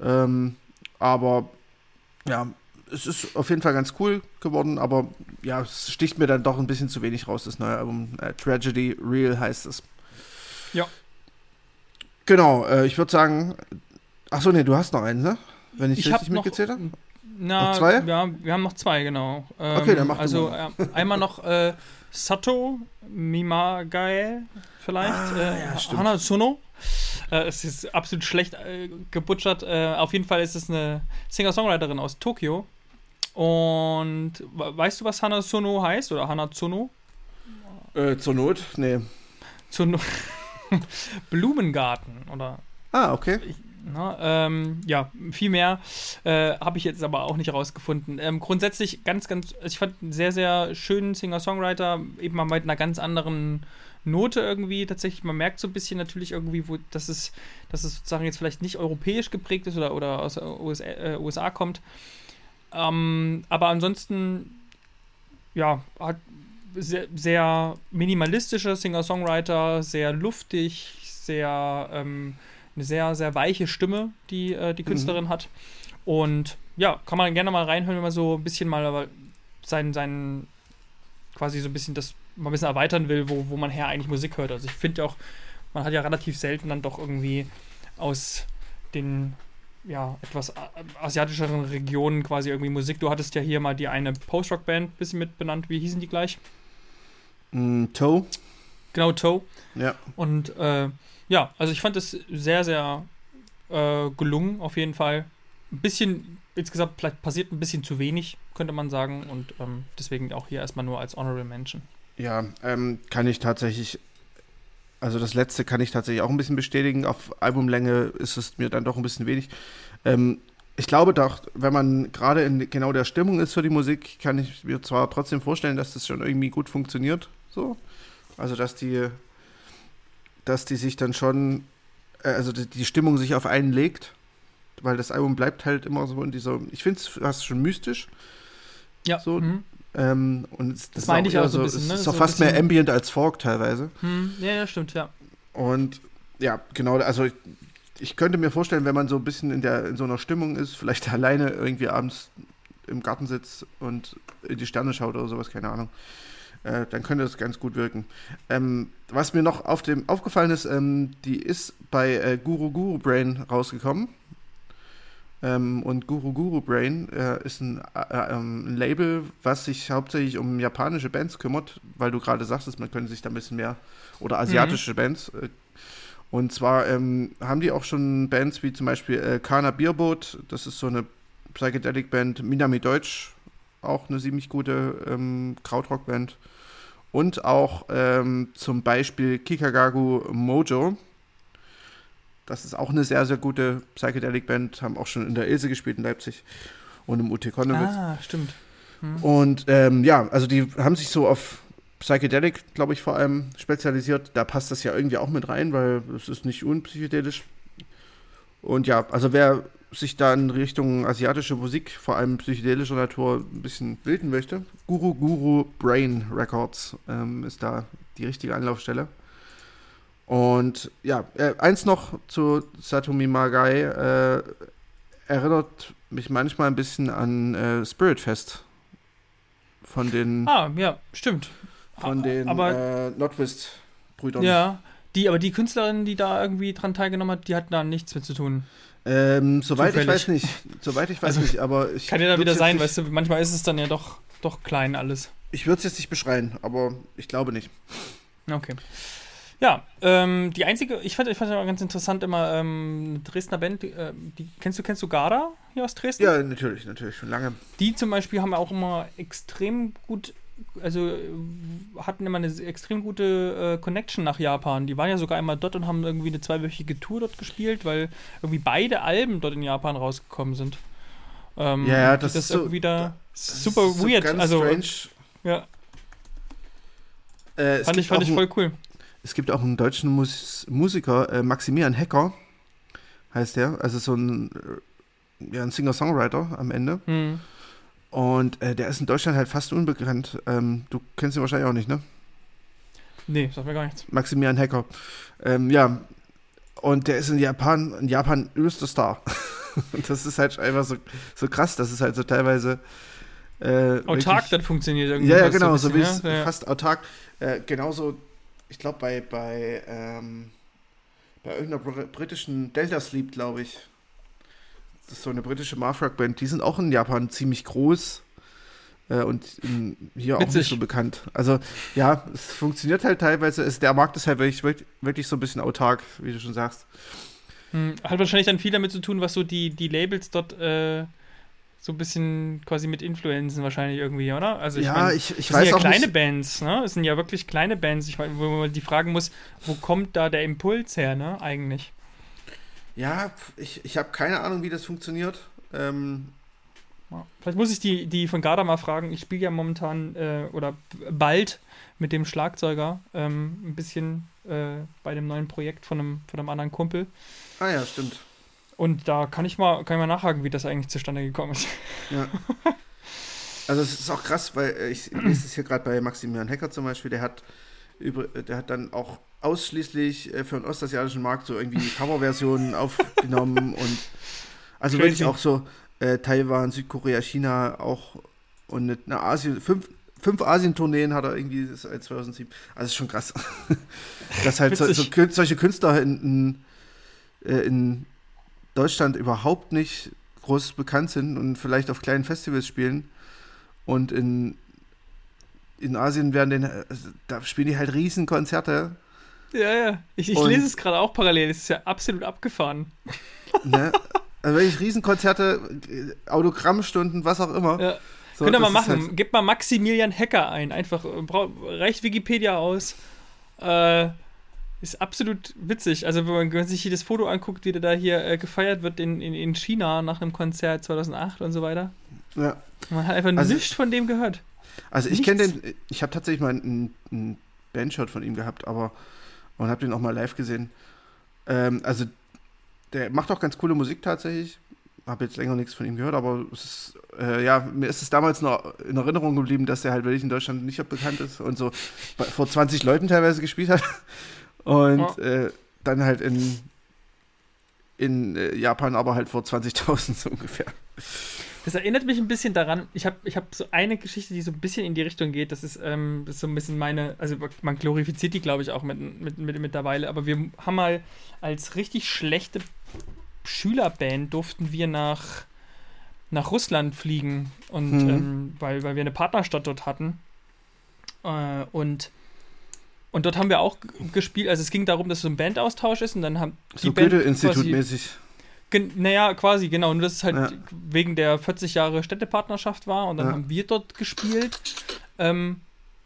Ähm, aber ja, es ist auf jeden Fall ganz cool geworden, aber ja, es sticht mir dann doch ein bisschen zu wenig raus, das neue Album. Äh, Tragedy Real heißt es. Ja. Genau, äh, ich würde sagen, achso, nee, du hast noch einen, ne? Wenn ich, ich richtig mitgezählt habe? Na, noch zwei? Ja, wir haben noch zwei, genau. Ähm, okay, dann mach Also äh, einmal noch äh, Sato Mimagae vielleicht. Ah, äh, ja, Hana Tsuno. Äh, es ist absolut schlecht äh, gebutschert. Auf jeden Fall ist es eine Singer-Songwriterin aus Tokio. Und weißt du, was Hana Tsuno heißt? Oder Hana Tsuno? Äh, zur Not? Nee. Zur Not. Blumengarten, oder? Ah, okay. Ich, na, ähm, ja, viel mehr äh, habe ich jetzt aber auch nicht rausgefunden. Ähm, grundsätzlich ganz, ganz, also ich fand einen sehr, sehr schönen Singer-Songwriter, eben mal mit einer ganz anderen Note irgendwie tatsächlich. Man merkt so ein bisschen natürlich irgendwie, wo, dass, es, dass es sozusagen jetzt vielleicht nicht europäisch geprägt ist oder, oder aus USA, äh, USA kommt. Ähm, aber ansonsten, ja, hat sehr, sehr minimalistischer Singer-Songwriter, sehr luftig, sehr ähm, eine sehr, sehr weiche Stimme, die äh, die mhm. Künstlerin mhm. hat. Und ja, kann man gerne mal reinhören, wenn man so ein bisschen mal seinen, seinen quasi so ein bisschen das mal ein bisschen erweitern will, wo, wo man her eigentlich Musik hört. Also ich finde auch, man hat ja relativ selten dann doch irgendwie aus den ja, etwas asiatischeren Regionen quasi irgendwie Musik. Du hattest ja hier mal die eine Post-Rock-Band ein bisschen mit benannt. Wie hießen die gleich? Mm, Toe. Genau, Toe. Ja. Und äh, ja, also ich fand es sehr, sehr äh, gelungen, auf jeden Fall. Ein bisschen, insgesamt vielleicht passiert ein bisschen zu wenig, könnte man sagen. Und ähm, deswegen auch hier erstmal nur als Honorable Mention. Ja, ähm, kann ich tatsächlich, also das letzte kann ich tatsächlich auch ein bisschen bestätigen. Auf Albumlänge ist es mir dann doch ein bisschen wenig. Ähm, ich glaube doch, wenn man gerade in genau der Stimmung ist für die Musik, kann ich mir zwar trotzdem vorstellen, dass das schon irgendwie gut funktioniert. So. Also dass die, dass die sich dann schon, äh, also die, die Stimmung sich auf einen legt, weil das Album bleibt halt immer so in dieser, ich finde es fast schon mystisch. Ja. So, mhm. Ähm, und es, Das meine ich auch so ein bisschen, ne? ist So auch ein fast mehr Ambient als Folk teilweise. Hm, ja, ja, stimmt, ja. Und ja, genau, also ich, ich könnte mir vorstellen, wenn man so ein bisschen in, der, in so einer Stimmung ist, vielleicht alleine irgendwie abends im Garten sitzt und in die Sterne schaut oder sowas, keine Ahnung, äh, dann könnte das ganz gut wirken. Ähm, was mir noch auf dem aufgefallen ist, ähm, die ist bei äh, Guru Guru Brain rausgekommen. Ähm, und Guru Guru Brain äh, ist ein, äh, ähm, ein Label, was sich hauptsächlich um japanische Bands kümmert, weil du gerade sagtest, man könnte sich da ein bisschen mehr oder asiatische Bands. Äh, und zwar ähm, haben die auch schon Bands wie zum Beispiel äh, Kana Bierboot, das ist so eine Psychedelic-Band, Minami Deutsch, auch eine ziemlich gute ähm, Krautrock-Band. Und auch ähm, zum Beispiel Kikagagu Mojo. Das ist auch eine sehr, sehr gute Psychedelic-Band, haben auch schon in der Ilse gespielt in Leipzig und im UT Konnewitz. Ah, stimmt. Hm. Und ähm, ja, also die haben sich so auf Psychedelic, glaube ich, vor allem spezialisiert. Da passt das ja irgendwie auch mit rein, weil es ist nicht unpsychedelisch. Und ja, also wer sich da in Richtung asiatische Musik, vor allem psychedelischer Natur, ein bisschen bilden möchte, Guru Guru Brain Records ähm, ist da die richtige Anlaufstelle. Und ja, äh, eins noch zu Satomi Magai. Äh, erinnert mich manchmal ein bisschen an äh, Spirit Fest. Von den, Ah, ja, stimmt. von den aber- äh, Nordwest-Brüdern. Ja, die, aber die Künstlerin, die da irgendwie dran teilgenommen hat, die hat da nichts mit zu tun. Ähm, soweit ich Zufällig. weiß nicht. Soweit ich weiß Also, nicht, aber ich. Kann ja da wieder sein, nicht, weißt du, manchmal ist es dann ja doch, doch klein alles. Ich würde es jetzt nicht beschreien, aber ich glaube nicht. Okay. Ja, ähm, die einzige, ich fand, ich fand ganz interessant immer, ähm, eine Dresdner Band, äh, die, kennst du, kennst du Garda hier aus Dresden? Ja, natürlich, natürlich, schon lange. Die zum Beispiel haben auch immer extrem gut, also hatten immer eine extrem gute äh, Connection nach Japan. Die waren ja sogar einmal dort und haben irgendwie eine zweiwöchige Tour dort gespielt, weil irgendwie beide Alben dort in Japan rausgekommen sind. Ähm, Ja, ja, das das ist so- irgendwie da Das super ist so weird. Also strange. ja, Äh, fand ich, fand ich voll cool. Es gibt auch einen deutschen Mus Musiker, äh, Maximilian Hecker, heißt der. Also so ein, äh, ja, ein Singer-Songwriter am Ende. Hm. Und äh, der ist in Deutschland halt fast unbekannt. Ähm, du kennst ihn wahrscheinlich auch nicht, ne? Nee, sagt mir gar nichts. Maximilian Hecker. Ähm, ja. Und der ist in Japan, in Japan übelster Star. Und das ist halt einfach so, so krass, dass es halt so teilweise äh, Autark wirklich- dann funktioniert irgendwie. Ja, ja, genau, so wie bisschen, es ja? Ja. fast autark. Äh, genauso, ich glaube, bei, bei, ähm, bei irgendeiner br britischen Delta Sleep, glaube ich. Das ist so eine britische Math-Rock-Band. Die sind auch in Japan ziemlich groß. Äh, und in, hier auch Witzig. nicht so bekannt. Also, ja, es funktioniert halt teilweise. Es, der Markt ist halt wirklich, wirklich, wirklich so ein bisschen autark, wie du schon sagst. Hm, Hat wahrscheinlich dann viel damit zu tun, was so die, die Labels dort äh, so ein bisschen quasi mit Influenzen wahrscheinlich irgendwie, oder? Also ich ja, mein, ich, ich das weiß sind ja auch kleine nicht. Bands, ne? Es sind ja wirklich kleine Bands, ich mein, wo man die fragen muss, wo kommt da der Impuls her, ne? Eigentlich. Ja, ich, ich habe keine Ahnung, wie das funktioniert. Ähm. Vielleicht muss ich die, die von Garda mal fragen. Ich spiele ja momentan äh, oder bald mit dem Schlagzeuger ähm, ein bisschen äh, bei dem neuen Projekt von einem, von einem anderen Kumpel. ah ja, stimmt. Und da kann ich mal, kann ich mal nachhaken, wie das eigentlich zustande gekommen ist. Ja. Also es ist auch krass, weil äh, ich lese es hier gerade bei Maximilian Hecker zum Beispiel, der hat über, der hat dann auch ausschließlich äh, für den ostasiatischen Markt so irgendwie Coverversionen aufgenommen und also Crazy. wirklich auch so äh, Taiwan, Südkorea, China auch und eine Asien, fünf, fünf Asien-Tourneen hat er irgendwie seit 2007. Also ist schon krass. Dass halt so, so, solche Künstler in, in, äh, in Deutschland überhaupt nicht groß bekannt sind und vielleicht auf kleinen Festivals spielen. Und in, in Asien werden den, also da spielen die halt riesen Konzerte. Ja, ja. Ich, ich lese es gerade auch parallel. Es ist ja absolut abgefahren. Ne? Also wirklich Riesenkonzerte, Autogrammstunden, was auch immer. Ja. So, Könnt ihr mal machen. Halt Gebt mal Maximilian Hacker ein. Einfach, reicht Wikipedia aus. Äh, ist absolut witzig. Also, wenn man, wenn man sich hier das Foto anguckt, wie der da hier äh, gefeiert wird in, in, in China nach einem Konzert 2008 und so weiter. Ja. Man hat einfach also, nichts von dem gehört. Also, ich kenne den, ich habe tatsächlich mal einen, einen Bandshot von ihm gehabt, aber und habe den auch mal live gesehen. Ähm, also, der macht auch ganz coole Musik tatsächlich. Habe jetzt länger nichts von ihm gehört, aber es ist, äh, ja, mir ist es damals noch in Erinnerung geblieben, dass der halt wirklich in Deutschland nicht bekannt ist und so vor 20 Leuten teilweise gespielt hat. Und ja. äh, dann halt in, in äh, Japan aber halt vor 20.000 so ungefähr. Das erinnert mich ein bisschen daran, ich habe ich hab so eine Geschichte, die so ein bisschen in die Richtung geht. Das ist, ähm, das ist so ein bisschen meine, also man glorifiziert die, glaube ich, auch mit, mit, mit, mittlerweile. Aber wir haben mal als richtig schlechte Schülerband durften wir nach, nach Russland fliegen. Und mhm. ähm, weil, weil wir eine Partnerstadt dort hatten. Äh, und und dort haben wir auch gespielt, also es ging darum, dass es so ein Bandaustausch ist und dann haben die so Goethe-Institut-mäßig. Naja, quasi, genau. Nur dass es halt ja. wegen der 40 Jahre Städtepartnerschaft war und dann ja. haben wir dort gespielt. Ähm,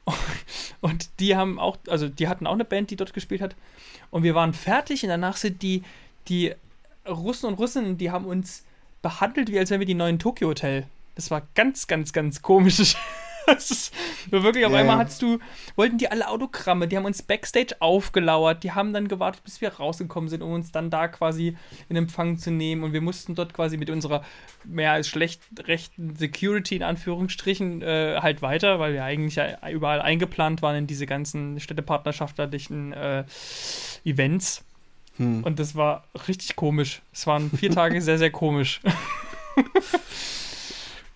und die haben auch, also die hatten auch eine Band, die dort gespielt hat. Und wir waren fertig und danach sind die, die Russen und Russinnen, die haben uns behandelt, wie als wären wir die neuen Tokyo Hotel. Das war ganz, ganz, ganz komisch. das ist wirklich, auf yeah. einmal hattest du, wollten die alle Autogramme, die haben uns Backstage aufgelauert, die haben dann gewartet, bis wir rausgekommen sind, um uns dann da quasi in Empfang zu nehmen und wir mussten dort quasi mit unserer mehr als schlecht rechten Security in Anführungsstrichen äh, halt weiter, weil wir eigentlich ja überall eingeplant waren in diese ganzen städtepartnerschaftlichen äh, Events. Hm. Und das war richtig komisch. Es waren vier Tage sehr, sehr komisch.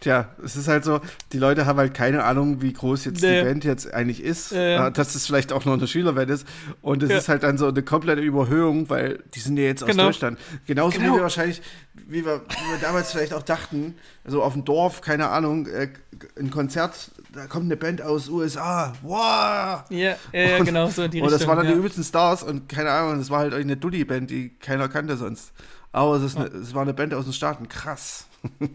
Tja, es ist halt so, die Leute haben halt keine Ahnung, wie groß jetzt nee. die Band jetzt eigentlich ist, äh. dass es vielleicht auch noch eine Schülerband ist. Und es ja. ist halt dann so eine komplette Überhöhung, weil die sind ja jetzt aus genau. Deutschland. Genauso genau. wie wir wahrscheinlich, wie wir, wie wir damals vielleicht auch dachten, also auf dem Dorf, keine Ahnung, äh, ein Konzert, da kommt eine Band aus USA, wow! Ja, ja, genau so die Und das waren dann ja. die übelsten Stars und keine Ahnung, das war halt eine Dulli-Band, die keiner kannte sonst. Aber es, ist eine, es war eine Band aus den Staaten, krass.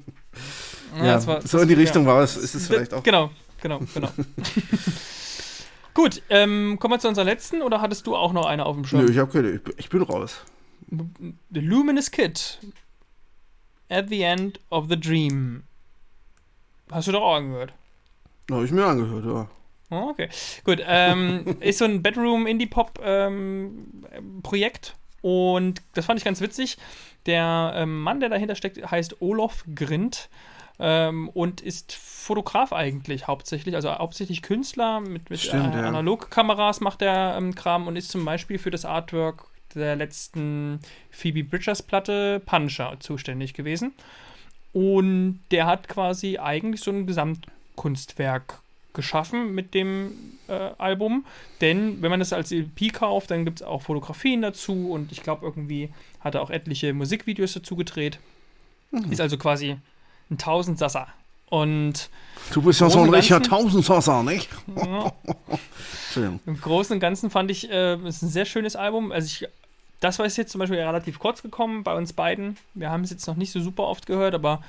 Ja, war, so in die Richtung war es, ist es vielleicht auch. Genau, genau, genau. Gut, ähm, kommen wir zu unserer letzten oder hattest du auch noch eine auf dem Schirm? Nö, ich habe keine, ich bin raus. The Luminous Kid. At the End of the Dream. Hast du doch auch angehört? Habe ich mir angehört, ja. Oh, okay, gut. Ähm, ist so ein Bedroom-Indie-Pop-Projekt ähm, und das fand ich ganz witzig. Der ähm, Mann, der dahinter steckt, heißt Olof Grind ähm, und ist Fotograf eigentlich hauptsächlich, also hauptsächlich Künstler mit, mit Stimmt, äh, Analogkameras macht er ähm, Kram und ist zum Beispiel für das Artwork der letzten Phoebe Bridgers Platte Puncher zuständig gewesen. Und der hat quasi eigentlich so ein Gesamtkunstwerk geschaffen mit dem äh, Album. Denn wenn man das als EP kauft, dann gibt es auch Fotografien dazu und ich glaube, irgendwie hat er auch etliche Musikvideos dazu gedreht. Mhm. Ist also quasi ein Tausendsasser. Und du bist ja so ein richtiger Tausendsasser, nicht? Ja. Im Großen und Ganzen fand ich, äh, es ist ein sehr schönes Album. Also ich, das war jetzt zum Beispiel relativ kurz gekommen bei uns beiden. Wir haben es jetzt noch nicht so super oft gehört, aber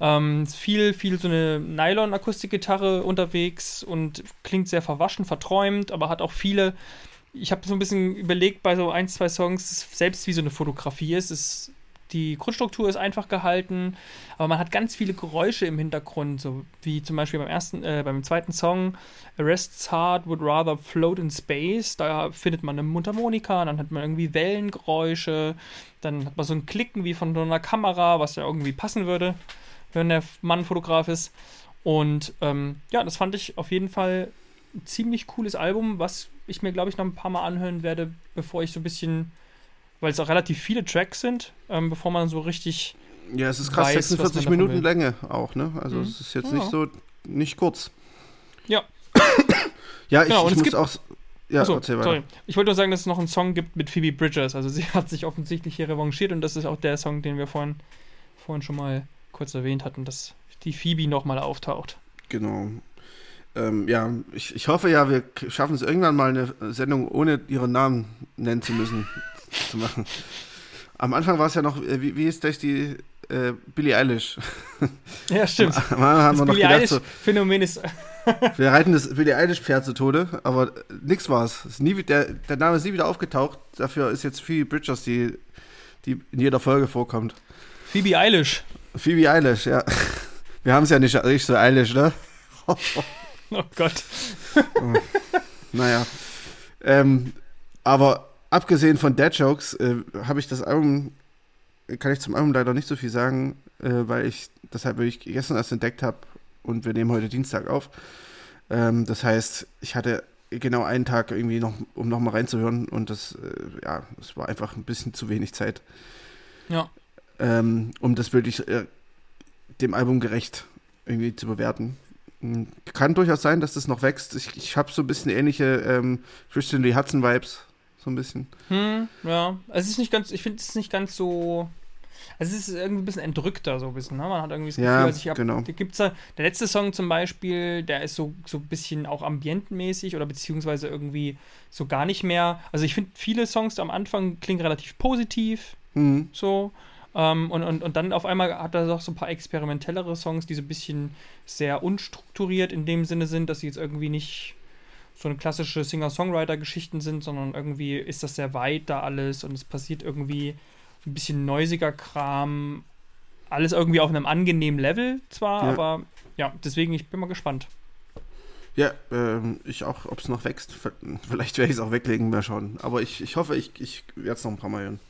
ähm, viel, viel so eine Nylon-Akustikgitarre unterwegs und klingt sehr verwaschen, verträumt, aber hat auch viele. Ich habe so ein bisschen überlegt bei so ein, zwei Songs, selbst wie so eine Fotografie ist. Es die Grundstruktur ist einfach gehalten, aber man hat ganz viele Geräusche im Hintergrund, so wie zum Beispiel beim ersten, äh, beim zweiten Song Arrest's Heart Would Rather Float in Space. Da findet man eine Mundharmonika, dann hat man irgendwie Wellengeräusche, dann hat man so ein Klicken wie von einer Kamera, was ja irgendwie passen würde, wenn der Mann Fotograf ist. Und ähm, ja, das fand ich auf jeden Fall ein ziemlich cooles Album, was ich mir, glaube ich, noch ein paar Mal anhören werde, bevor ich so ein bisschen weil es auch relativ viele Tracks sind, ähm, bevor man so richtig. Ja, es ist krass, weiß, 46 Minuten Länge auch, ne? Also mhm. es ist jetzt ja. nicht so, nicht kurz. Ja. ja, ich, genau, ich muss gibt, auch. Ja, achso, sorry. Ich wollte nur sagen, dass es noch einen Song gibt mit Phoebe Bridgers. Also sie hat sich offensichtlich hier revanchiert und das ist auch der Song, den wir vorhin, vorhin schon mal kurz erwähnt hatten, dass die Phoebe nochmal auftaucht. Genau. Ähm, ja, ich, ich hoffe ja, wir schaffen es irgendwann mal eine Sendung ohne ihren Namen nennen zu müssen zu machen. Am Anfang war es ja noch, äh, wie, wie ist das die äh, Billie Eilish? Ja, stimmt. Am Anfang haben wir noch Billie gedacht, so, Eilish-Phänomen ist. wir reiten das Billie Eilish-Pferd zu Tode, aber nix war's. Ist nie, der, der Name ist nie wieder aufgetaucht. Dafür ist jetzt Phoebe Bridgers, die, die in jeder Folge vorkommt. Phoebe Eilish. Phoebe Eilish, ja. Wir haben es ja nicht, nicht so eilig, ne? Oh Gott. Naja. Ähm, aber abgesehen von Dead Jokes äh, habe ich das Album, kann ich zum Album leider nicht so viel sagen, äh, weil ich deshalb ich gestern erst entdeckt habe und wir nehmen heute Dienstag auf. Ähm, das heißt, ich hatte genau einen Tag irgendwie noch, um nochmal reinzuhören und das, äh, ja, es war einfach ein bisschen zu wenig Zeit, Ja. ähm, um das wirklich äh, dem Album gerecht irgendwie zu bewerten. Hm, Kann durchaus sein, dass das noch wächst. Ich, ich habe so ein bisschen ähnliche ähm, Christian Lee Hudson Vibes, so ein bisschen. Hm, ja. Es ist nicht ganz, ich finde es nicht ganz so. Also es ist irgendwie ein bisschen entrückter, so ein bisschen, ne? Man hat irgendwie das Gefühl, Ja, also ich hab, genau. da gibt's da, der letzte Song zum Beispiel, der ist so, so ein bisschen auch ambientenmäßig oder beziehungsweise irgendwie so gar nicht mehr. Also ich finde, viele Songs am Anfang klingen relativ positiv, Hm. so. Ähm, und, und, und dann auf einmal hat er doch so ein paar experimentellere Songs, die so ein bisschen sehr unstrukturiert in dem Sinne sind, dass sie jetzt irgendwie nicht so eine klassische Singer-Songwriter-Geschichten sind, sondern irgendwie ist das sehr weit da alles und es passiert irgendwie ein bisschen neusiger Kram. Alles irgendwie auf einem angenehmen Level zwar, Ja. aber ja, deswegen ich bin mal gespannt. Ja, ähm, ich auch, ob es noch wächst. Vielleicht werde ich es auch weglegen, mal schauen. Aber ich, ich hoffe, ich, ich werde es noch ein paar Mal hören.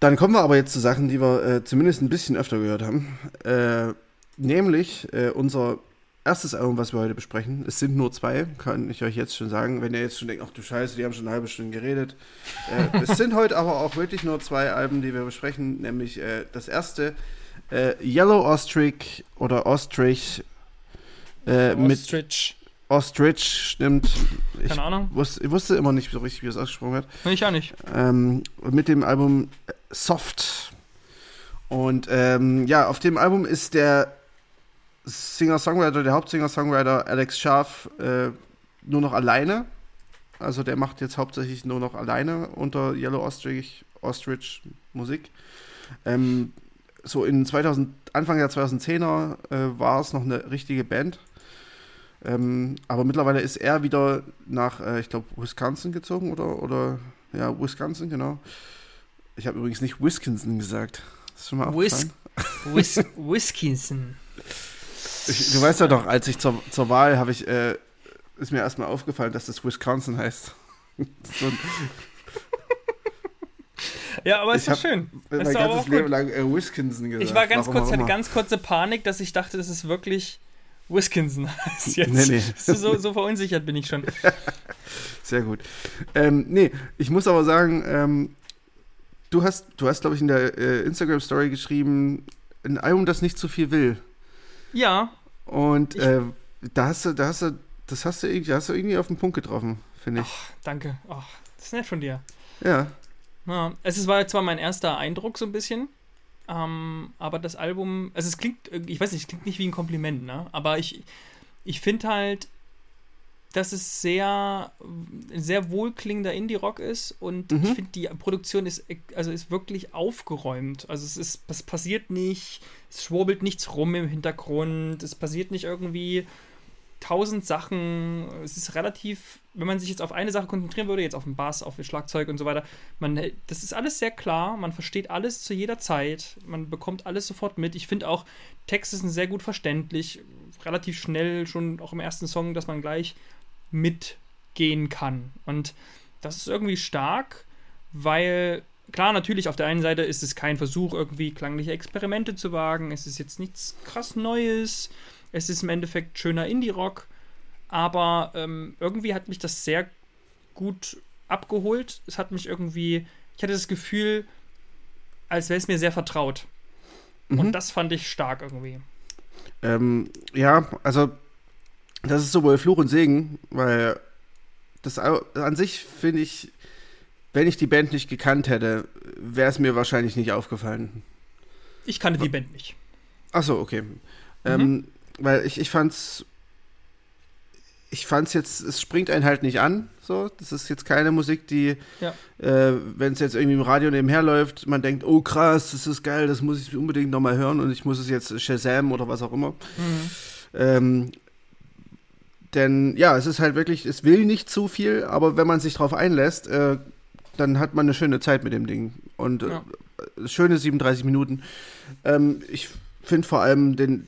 Dann kommen wir aber jetzt zu Sachen, die wir äh, zumindest ein bisschen öfter gehört haben. Äh, nämlich äh, unser erstes Album, was wir heute besprechen. Es sind nur zwei, kann ich euch jetzt schon sagen. Wenn ihr jetzt schon denkt, ach du Scheiße, die haben schon eine halbe Stunde geredet. Äh, es sind heute aber auch wirklich nur zwei Alben, die wir besprechen. Nämlich äh, das erste, äh, Yellow Ostrich oder Ostrich äh, mit Ostrich. Ostrich, stimmt. Ich, Keine Ahnung. wusste, ich wusste immer nicht so richtig, wie es ausgesprochen wird. Ich auch nicht. Ähm, mit dem Album Soft. Und ähm, ja, auf dem Album ist der Singer-Songwriter, der Hauptsinger-Songwriter Alex Scharf äh, nur noch alleine. Also der macht jetzt hauptsächlich nur noch alleine unter Yellow Ostrich, Ostrich Musik. Ähm, so in 2000, Anfang der 2010er äh, war es noch eine richtige Band. Ähm, aber mittlerweile ist er wieder nach, äh, ich glaube, Wisconsin gezogen oder, oder ja, Wisconsin, genau. Ich habe übrigens nicht Wisconsin gesagt. Ist schon mal Whis? Whis Wiskinson. Ich, du weißt ja doch, als ich zur, zur Wahl habe ich, äh, ist mir erstmal aufgefallen, dass das Wisconsin heißt. so Ja, aber ist Ich doch schön. mein Ist ganzes Leben gut. lang äh, Wisconsin gesagt. Ich war ganz kurz, hatte ganz kurze Panik, dass ich dachte, dass es wirklich Wisconsin heißt jetzt. Nee, nee. So, so, so verunsichert bin ich schon. Sehr gut. Ähm, nee, ich muss aber sagen, ähm, du hast, du hast, glaube ich, in der äh, Instagram-Story geschrieben, ein Album, das nicht zu viel will. Ja, Und Ich- äh, da hast du, da hast du, das hast du irgendwie, hast du irgendwie auf den Punkt getroffen, finde ich. danke. Ach, das ist nett von dir. Ja. Ja, es ist- war zwar mein erster Eindruck so ein bisschen, ähm, aber das Album, also es klingt, irgendwie- ich weiß nicht, es klingt nicht wie ein Kompliment, ne? Aber ich, ich finde halt, dass es sehr, sehr wohlklingender Indie-Rock ist und Mhm. ich finde, die Produktion ist, also ist wirklich aufgeräumt. Also es ist, es passiert nicht, es schwurbelt nichts rum im Hintergrund, es passiert nicht irgendwie tausend Sachen. Es ist relativ, wenn man sich jetzt auf eine Sache konzentrieren würde, jetzt auf den Bass, auf das Schlagzeug und so weiter, man, das ist alles sehr klar, man versteht alles zu jeder Zeit, man bekommt alles sofort mit. Ich finde auch, Texte sind sehr gut verständlich, relativ schnell schon auch im ersten Song, dass man gleich mitgehen kann. Und das ist irgendwie stark, weil klar, natürlich auf der einen Seite ist es kein Versuch, irgendwie klangliche Experimente zu wagen. Es ist jetzt nichts krass Neues. Es ist im Endeffekt schöner Indie-Rock. Aber ähm, irgendwie hat mich das sehr gut abgeholt. Es hat mich irgendwie, ich hatte das Gefühl, als wäre es mir sehr vertraut. Mhm. Und das fand ich stark irgendwie. Ähm, ja, also das ist sowohl Fluch und Segen, weil das an sich finde ich, wenn ich die Band nicht gekannt hätte, wäre es mir wahrscheinlich nicht aufgefallen. Ich kannte die Band nicht. Achso, okay. Ähm, weil ich, ich fand's ich fand es jetzt, es springt einen halt nicht an. So, das ist jetzt keine Musik, die, Ja. äh, wenn es jetzt irgendwie im Radio nebenher läuft, man denkt, oh krass, das ist geil, das muss ich unbedingt nochmal hören und ich muss es jetzt Shazam oder was auch immer. Mhm. Ähm, denn ja, es ist halt wirklich, es will nicht zu viel, aber wenn man sich drauf einlässt, äh, dann hat man eine schöne Zeit mit dem Ding. Und Ja. äh, schöne 37 Minuten. Ähm, ich finde vor allem den,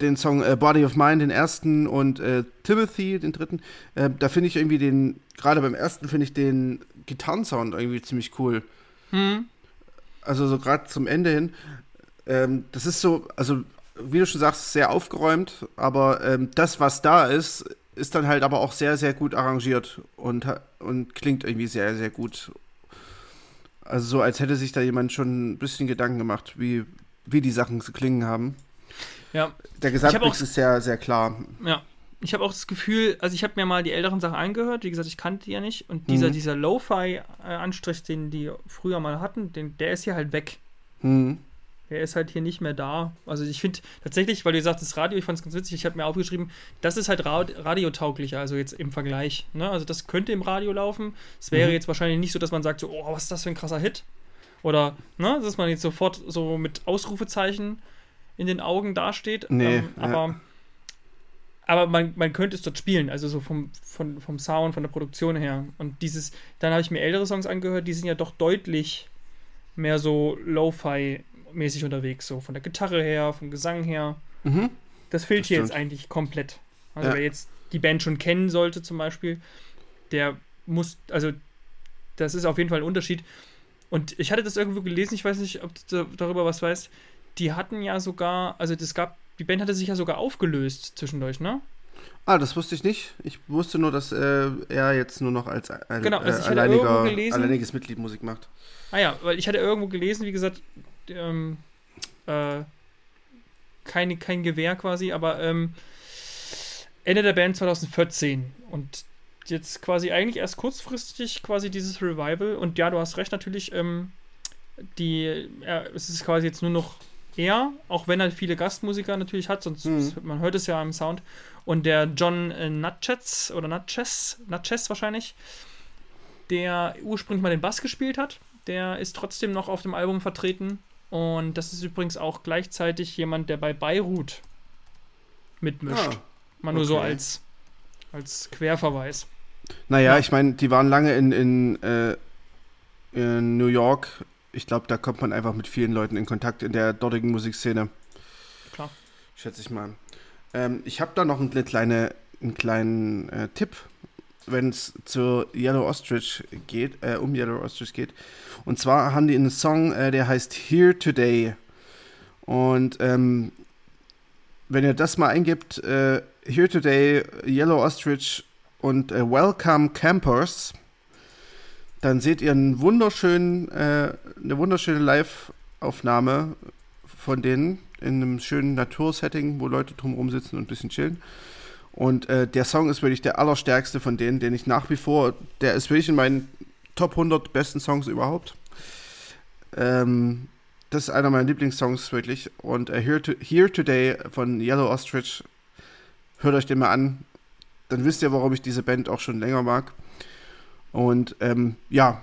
den Song äh, Body of Mine, den ersten, und äh, Timothy, den dritten, äh, da finde ich irgendwie den, gerade beim ersten finde ich den Gitarrensound irgendwie ziemlich cool. Mhm. Also so gerade zum Ende hin. Ähm, das ist so, also wie du schon sagst, sehr aufgeräumt, aber ähm, das, was da ist, ist dann halt aber auch sehr, sehr gut arrangiert und, und klingt irgendwie sehr, sehr gut. Also so, als hätte sich da jemand schon ein bisschen Gedanken gemacht, wie, wie die Sachen zu klingen haben. Ja, Der Gesamtmix ist sehr, sehr klar. ja. Ich habe auch das Gefühl, also ich habe mir mal die älteren Sachen angehört, wie gesagt, ich kannte die ja nicht. Und dieser, Mhm. dieser Lo-Fi-Anstrich, den die früher mal hatten, den, der ist hier halt weg. Hm. Der ist halt hier nicht mehr da. Also ich finde tatsächlich, weil du sagst, das Radio, ich fand es ganz witzig, ich habe mir aufgeschrieben, das ist halt Ra radiotauglicher, also jetzt im Vergleich. Ne? Also das könnte im Radio laufen. Es wäre Mhm. jetzt wahrscheinlich nicht so, dass man sagt, so, oh, was ist das für ein krasser Hit? Oder, ne, dass man jetzt sofort so mit Ausrufezeichen in den Augen dasteht. Nee, ähm, ja. aber aber man, man könnte es dort spielen, also so vom, von, vom Sound, von der Produktion her. Und dieses, dann habe ich mir ältere Songs angehört, die sind ja doch deutlich mehr so Lo-Fi-mäßig unterwegs, so von der Gitarre her, vom Gesang her. Mhm. Das fehlt Das hier jetzt eigentlich komplett. Also Ja. wer jetzt die Band schon kennen sollte zum Beispiel, der muss, also das ist auf jeden Fall ein Unterschied. Und ich hatte das irgendwo gelesen, ich weiß nicht, ob du darüber was weißt. Die hatten ja sogar, also das gab, die Band hatte sich ja sogar aufgelöst zwischendurch, ne? Ah, das wusste ich nicht. Ich wusste nur, dass äh, er jetzt nur noch als äh, Genau, also äh, alleiniger, alleiniges Mitglied Musik macht. Ah ja, weil ich hatte irgendwo gelesen, wie gesagt, ähm, äh, keine, kein Gewehr quasi, aber ähm, Ende der Band 2014 und jetzt quasi eigentlich erst kurzfristig quasi dieses Revival und ja, du hast recht natürlich, ähm, die, ja, es ist quasi jetzt nur noch er, auch wenn er viele Gastmusiker natürlich hat, sonst Mhm. man hört es ja im Sound und der John äh, Natchez oder Natchez, Natchez wahrscheinlich, der ursprünglich mal den Bass gespielt hat. Der ist trotzdem noch auf dem Album vertreten. Und das ist übrigens auch gleichzeitig jemand, der bei Beirut mitmischt. Ah, mal nur so als, als Querverweis. Naja, Ja. ich meine, die waren lange in, in, äh, in New York. Ich glaube, da kommt man einfach mit vielen Leuten in Kontakt in der dortigen Musikszene. Klar. Schätze ich mal. Ähm, ich habe da noch eine kleine, einen kleinen äh, Tipp, wenn es zu Yellow Ostrich geht, äh, um Yellow Ostrich geht. Und zwar haben die einen Song, äh, der heißt Here Today. Und ähm, wenn ihr das mal eingibt, äh, Here Today, Yellow Ostrich und äh, Welcome Campers, dann seht ihr einen wunderschönen, äh, eine wunderschöne Live-Aufnahme von denen in einem schönen Natursetting, wo Leute drumherum sitzen und ein bisschen chillen. Und äh, der Song ist wirklich der allerstärkste von denen, den ich nach wie vor, der ist wirklich in meinen Top 100 besten Songs überhaupt. Ähm, das ist einer meiner Lieblingssongs wirklich. Und äh, Here, to, Here Today von Yellow Ostrich, hört euch den mal an. Dann wisst ihr, warum ich diese Band auch schon länger mag. Und ähm, ja,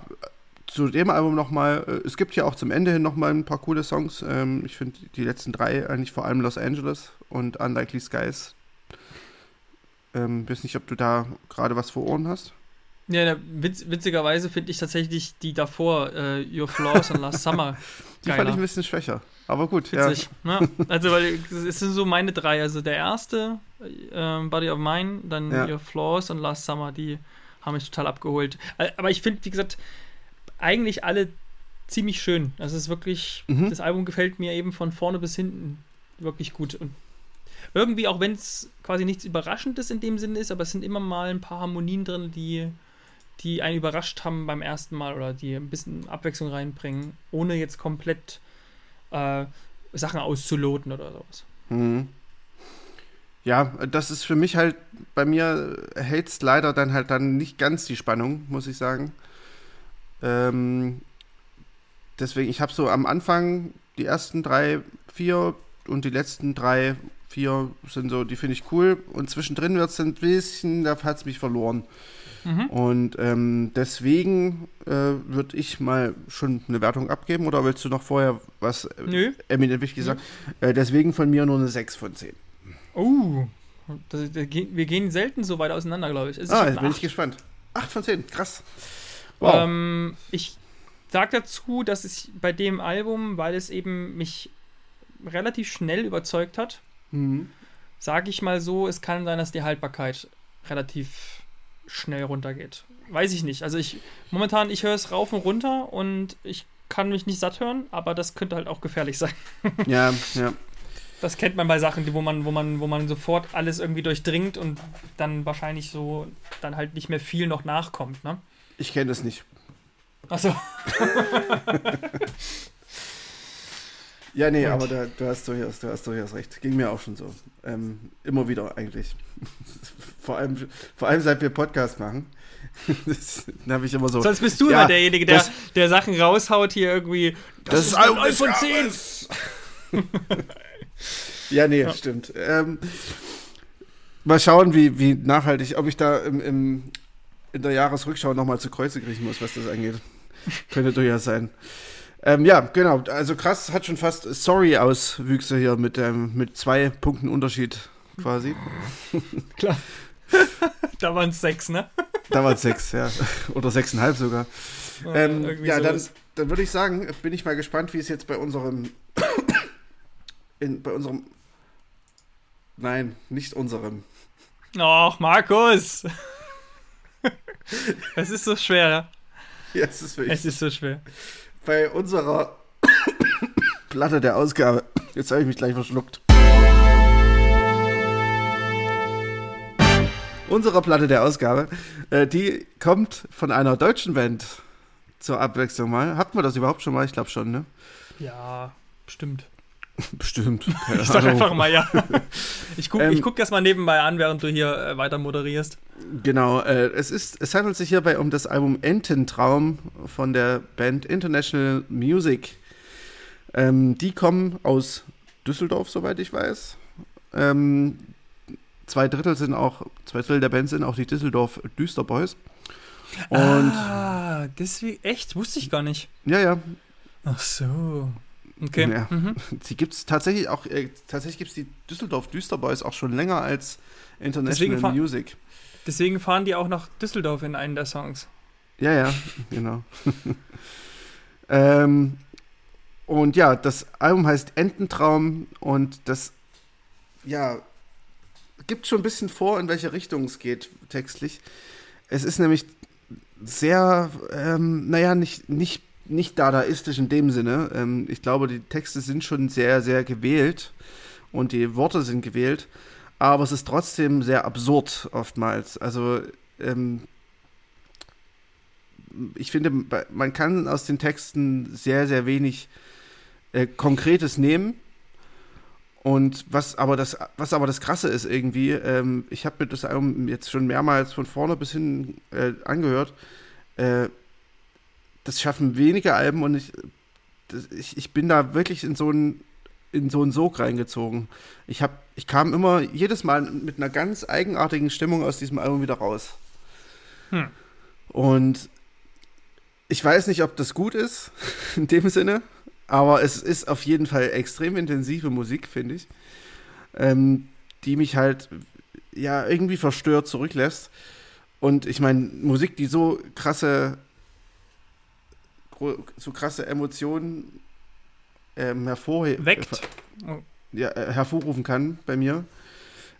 zu dem Album nochmal, äh, es gibt ja auch zum Ende hin nochmal ein paar coole Songs. Ähm, ich finde die letzten drei eigentlich vor allem Los Angeles und Unlikely Skies. Ähm, weiß nicht, ob du da gerade was vor Ohren hast. Ja, na, witz, witzigerweise finde ich tatsächlich die davor, äh, Your Flaws and Last Summer, Die fand geiler. ich ein bisschen schwächer. Aber gut, Witzig. Ne? Also, weil es sind so meine drei. Also der erste, ähm, Body of Mine, dann Ja. Your Flaws und Last Summer, die haben mich total abgeholt. Äh, Aber ich finde, wie gesagt, eigentlich alle ziemlich schön. Also es ist wirklich, Mhm. das Album gefällt mir eben von vorne bis hinten wirklich gut. Und irgendwie, auch wenn es quasi nichts Überraschendes in dem Sinne ist, aber es sind immer mal ein paar Harmonien drin, die, die einen überrascht haben beim ersten Mal oder die ein bisschen Abwechslung reinbringen, ohne jetzt komplett äh, Sachen auszuloten oder sowas. Mhm. Ja, das ist für mich halt, bei mir hält es leider dann halt dann nicht ganz die Spannung, muss ich sagen. Ähm, deswegen, ich habe so am Anfang die ersten drei, vier und die letzten drei, vier sind so, die finde ich cool. Und zwischendrin wird es ein bisschen, da hat es mich verloren. Mhm. Und ähm, deswegen äh, würde ich mal schon eine Wertung abgeben. Oder willst du noch vorher was äh, Nö. eminent wichtig sagen? Äh, deswegen von mir nur eine 6 von 10. Oh, das, das, wir gehen selten so weit auseinander, glaube ich. ah, jetzt bin ich gespannt. 8 von 10, krass. Wow. Ähm, ich sage dazu, dass ich bei dem Album, weil es eben mich relativ schnell überzeugt hat, mhm. sage ich mal so, es kann sein, dass die Haltbarkeit relativ schnell runtergeht. Weiß ich nicht. Also ich momentan, ich höre es rauf und runter und ich kann mich nicht satt hören, aber das könnte halt auch gefährlich sein. Ja, ja. Das kennt man bei Sachen, wo man, wo man, wo man sofort alles irgendwie durchdringt und dann wahrscheinlich so dann halt nicht mehr viel noch nachkommt, ne? Ich kenne das nicht. Achso. ja, nee, aber da, du, hast durchaus, du hast durchaus recht. Ging mir auch schon so. Ähm, immer wieder eigentlich. vor, allem, vor allem seit wir Podcast machen. das habe ich immer so. Sonst bist du ja, immer derjenige, der, das, der Sachen raushaut hier irgendwie. Das, das ist ein iPhone 10. ja, nee, ja. stimmt. Ähm, mal schauen, wie, wie nachhaltig, ob ich da im, im in der Jahresrückschau nochmal zu Kreuze kriechen muss, was das angeht. Könnte durchaus sein. Ähm, ja, genau. Also krass, hat schon fast Sorry-Auswüchse hier mit, ähm, mit zwei Punkten Unterschied quasi. Klar. da waren es sechs, ne? Da waren es sechs, ja. Oder sechseinhalb sogar. Oh, ähm, ja, dann, dann würde ich sagen, bin ich mal gespannt, wie es jetzt bei unserem. in, bei unserem. Nein, nicht unserem. Ach, Markus! es ist so schwer, ne? Ja, es ist wirklich. Es ist so schwer. Bei unserer Platte der Ausgabe. Jetzt habe ich mich gleich verschluckt. Unsere Platte der Ausgabe, äh, die kommt von einer deutschen Band zur Abwechslung mal. Hat man das überhaupt schon mal? Ich glaube schon, ne? Ja, bestimmt. Bestimmt. ich sag einfach mal ja. Ich gucke ähm, guck das mal nebenbei an, während du hier äh, weiter moderierst. Genau, äh, es, ist, es handelt sich hierbei um das Album Ententraum von der Band International Music. Ähm, die kommen aus Düsseldorf, soweit ich weiß. Ähm, zwei Drittel sind auch, zwei Drittel der Band sind auch die Düsseldorf Düsterboys. Und ah, deswegen, echt? Wusste ich gar nicht. Ja, ja. Ach so. Okay. Ja. Mhm. Sie gibt es tatsächlich auch, äh, tatsächlich gibt es die Düsseldorf Düsterboys auch schon länger als International deswegen Music. Deswegen fahren die auch nach Düsseldorf in einen der Songs. Ja, ja, genau. ähm, und ja, das Album heißt Ententraum und das, ja, gibt schon ein bisschen vor, in welche Richtung es geht, textlich. Es ist nämlich sehr, ähm, naja, nicht, nicht nicht dadaistisch in dem Sinne. Ähm, ich glaube, die Texte sind schon sehr, sehr gewählt und die Worte sind gewählt, aber es ist trotzdem sehr absurd oftmals. Also ähm, ich finde, man kann aus den Texten sehr, sehr wenig äh, Konkretes nehmen. Und was aber das, was aber das Krasse ist irgendwie, ähm, ich habe mir das Album jetzt schon mehrmals von vorne bis hin äh, angehört. Äh, das schaffen wenige Alben und ich, das, ich, ich bin da wirklich in so einen in so einen Sog reingezogen. Ich hab, ich kam immer jedes Mal mit einer ganz eigenartigen Stimmung aus diesem Album wieder raus. Hm. Und ich weiß nicht, ob das gut ist in dem Sinne, aber es ist auf jeden Fall extrem intensive Musik, finde ich, ähm, die mich halt ja irgendwie verstört zurücklässt. Und ich meine, Musik, die so krasse so krasse Emotionen ähm, hervorheben. Weckt. Ja, äh, hervorrufen kann bei mir.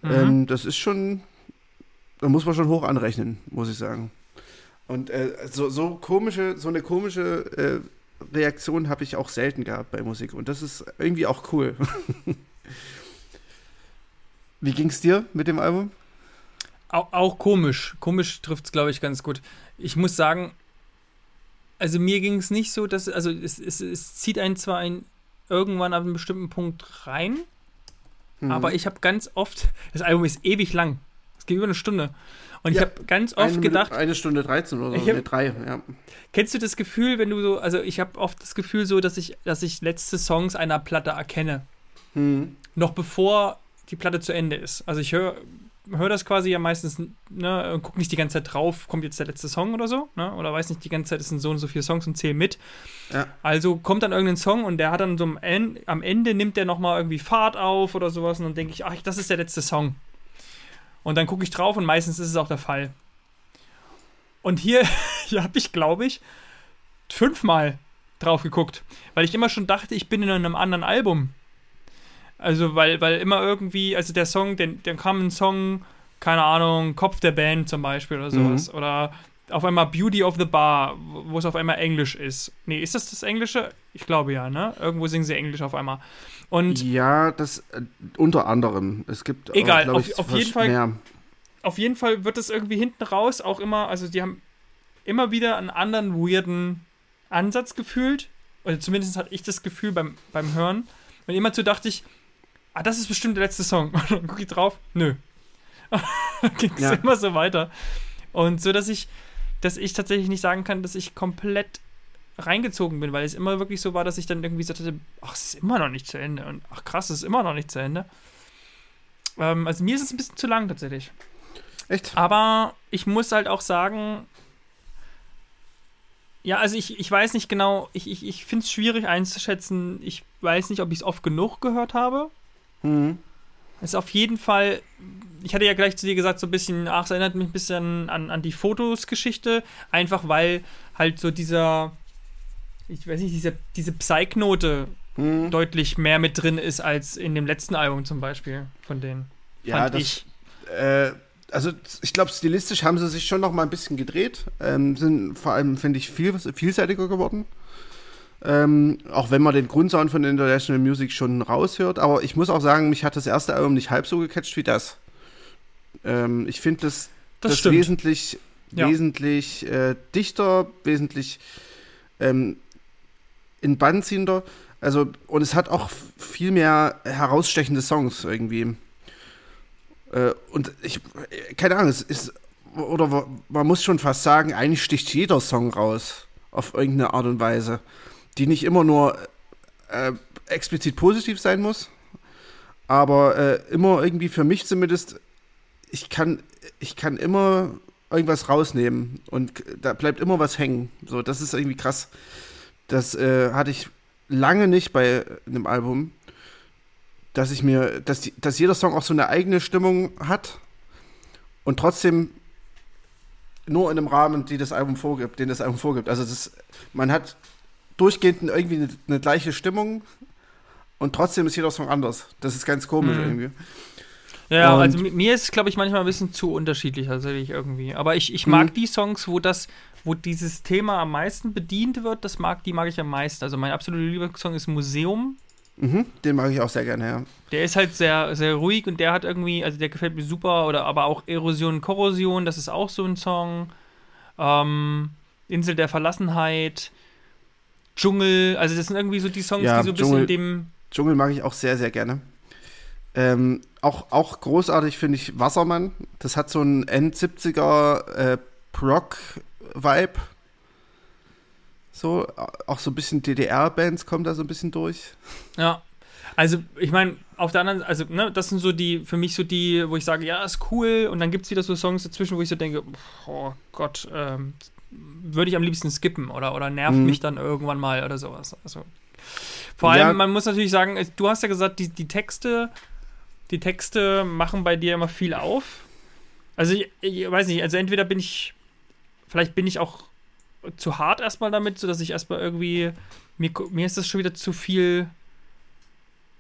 Mhm. Ähm, das ist schon, da muss man schon hoch anrechnen, muss ich sagen. Und äh, so, so komische, so eine komische äh, Reaktion habe ich auch selten gehabt bei Musik. Und das ist irgendwie auch cool. Wie ging es dir mit dem Album? Auch, auch komisch. Komisch trifft es, glaube ich, ganz gut. Ich muss sagen, also mir ging es nicht so, dass, also es, es, es zieht einen zwar ein, irgendwann ab einem bestimmten Punkt rein, mhm. aber ich habe ganz oft, das Album ist ewig lang. Es geht über eine Stunde. Und ja, ich habe ganz oft eine, gedacht. Eine Stunde 13 oder so, hab, drei, ja. Kennst du das Gefühl, wenn du so, also ich habe oft das Gefühl so, dass ich, dass ich letzte Songs einer Platte erkenne. Mhm. Noch bevor die Platte zu Ende ist. Also ich höre hör das quasi ja meistens, ne, guck nicht die ganze Zeit drauf, kommt jetzt der letzte Song oder so, ne? Oder weiß nicht, die ganze Zeit es sind so und so viele Songs und zähl mit. Ja. Also kommt dann irgendein Song und der hat dann so am Ende, am Ende nimmt der nochmal irgendwie Fahrt auf oder sowas und dann denke ich, ach, das ist der letzte Song. Und dann gucke ich drauf und meistens ist es auch der Fall. Und hier, hier habe ich, glaube ich, fünfmal drauf geguckt, weil ich immer schon dachte, ich bin in einem anderen Album. Also, weil, weil immer irgendwie, also der Song, den, dann kam ein Song, keine Ahnung, Kopf der Band zum Beispiel oder sowas. Mhm. Oder auf einmal Beauty of the Bar, wo es auf einmal Englisch ist. Nee, ist das das Englische? Ich glaube ja, ne? Irgendwo singen sie Englisch auf einmal. Und ja, das äh, unter anderem. Es gibt egal, auch, auf, ich, auf jeden Fall. Mehr. Auf jeden Fall wird es irgendwie hinten raus auch immer, also die haben immer wieder einen anderen weirden Ansatz gefühlt. Oder zumindest hatte ich das Gefühl beim, beim Hören. Und immer zu dachte ich, ah, das ist bestimmt der letzte Song. Und dann gucke ich drauf, nö. ging es ja. immer so weiter. Und so, dass ich, dass ich tatsächlich nicht sagen kann, dass ich komplett reingezogen bin, weil es immer wirklich so war, dass ich dann irgendwie so dachte, ach, es ist immer noch nicht zu Ende. Und ach krass, es ist immer noch nicht zu Ende. Ähm, also mir ist es ein bisschen zu lang tatsächlich. Echt? Aber ich muss halt auch sagen, ja, also ich, ich weiß nicht genau, ich, ich, ich finde es schwierig einzuschätzen. Ich weiß nicht, ob ich es oft genug gehört habe. Mhm. Ist auf jeden Fall, ich hatte ja gleich zu dir gesagt, so ein bisschen, ach, es erinnert mich ein bisschen an, an die Fotos-Geschichte, einfach weil halt so dieser, ich weiß nicht, diese, diese Psych-Note mhm. deutlich mehr mit drin ist als in dem letzten Album zum Beispiel von denen. Ja, das, ich. Äh, also ich glaube, stilistisch haben sie sich schon noch mal ein bisschen gedreht, ähm, sind vor allem, finde ich, viel, vielseitiger geworden. Ähm, auch wenn man den Grundsound von International Music schon raushört. Aber ich muss auch sagen, mich hat das erste Album nicht halb so gecatcht wie das. Ähm, ich finde das, das, das wesentlich, ja. wesentlich äh, dichter, wesentlich ähm, in Band ziehender. Also, und es hat auch viel mehr herausstechende Songs irgendwie. Äh, und ich, keine Ahnung, es ist, oder man muss schon fast sagen, eigentlich sticht jeder Song raus. Auf irgendeine Art und Weise die nicht immer nur äh, explizit positiv sein muss, aber äh, immer irgendwie für mich zumindest, ich kann, ich kann immer irgendwas rausnehmen und da bleibt immer was hängen. So, das ist irgendwie krass. Das äh, hatte ich lange nicht bei einem Album, dass ich mir, dass, die, dass jeder Song auch so eine eigene Stimmung hat und trotzdem nur in einem Rahmen, die das Album vorgibt, den das Album vorgibt. Also das, man hat durchgehend irgendwie eine, eine, gleiche Stimmung und trotzdem ist jeder Song anders. Das ist ganz komisch mhm. irgendwie. Ja, und also mir ist, glaube ich, manchmal ein bisschen zu unterschiedlich tatsächlich irgendwie. Aber ich, ich mag mhm. die Songs, wo das, wo dieses Thema am meisten bedient wird, das mag, die mag ich am meisten. Also mein absoluter Lieblingssong ist Museum. Mhm, den mag ich auch sehr gerne, ja. Der ist halt sehr, sehr ruhig und der hat irgendwie, also der gefällt mir super, oder aber auch Erosion und Korrosion, das ist auch so ein Song. Ähm, Insel der Verlassenheit. Dschungel, also das sind irgendwie so die Songs, ja, die so ein bisschen dem. Dschungel mag ich auch sehr, sehr gerne. Ähm, auch, auch großartig finde ich Wassermann. Das hat so einen End-70er äh, Proc-Vibe. So, auch so ein bisschen DDR-Bands kommen da so ein bisschen durch. Ja. Also, ich meine, auf der anderen, also, ne, das sind so die, für mich so die, wo ich sage, ja, ist cool. Und dann gibt es wieder so Songs dazwischen, wo ich so denke, oh Gott, ähm, würde ich am liebsten skippen oder, oder nervt mhm. mich dann irgendwann mal oder sowas. Also, vor allem, ja. man muss natürlich sagen, du hast ja gesagt, die, die Texte, die Texte machen bei dir immer viel auf. Also ich, ich weiß nicht, also entweder bin ich, vielleicht bin ich auch zu hart erstmal damit, sodass ich erstmal irgendwie, mir, mir ist das schon wieder zu viel,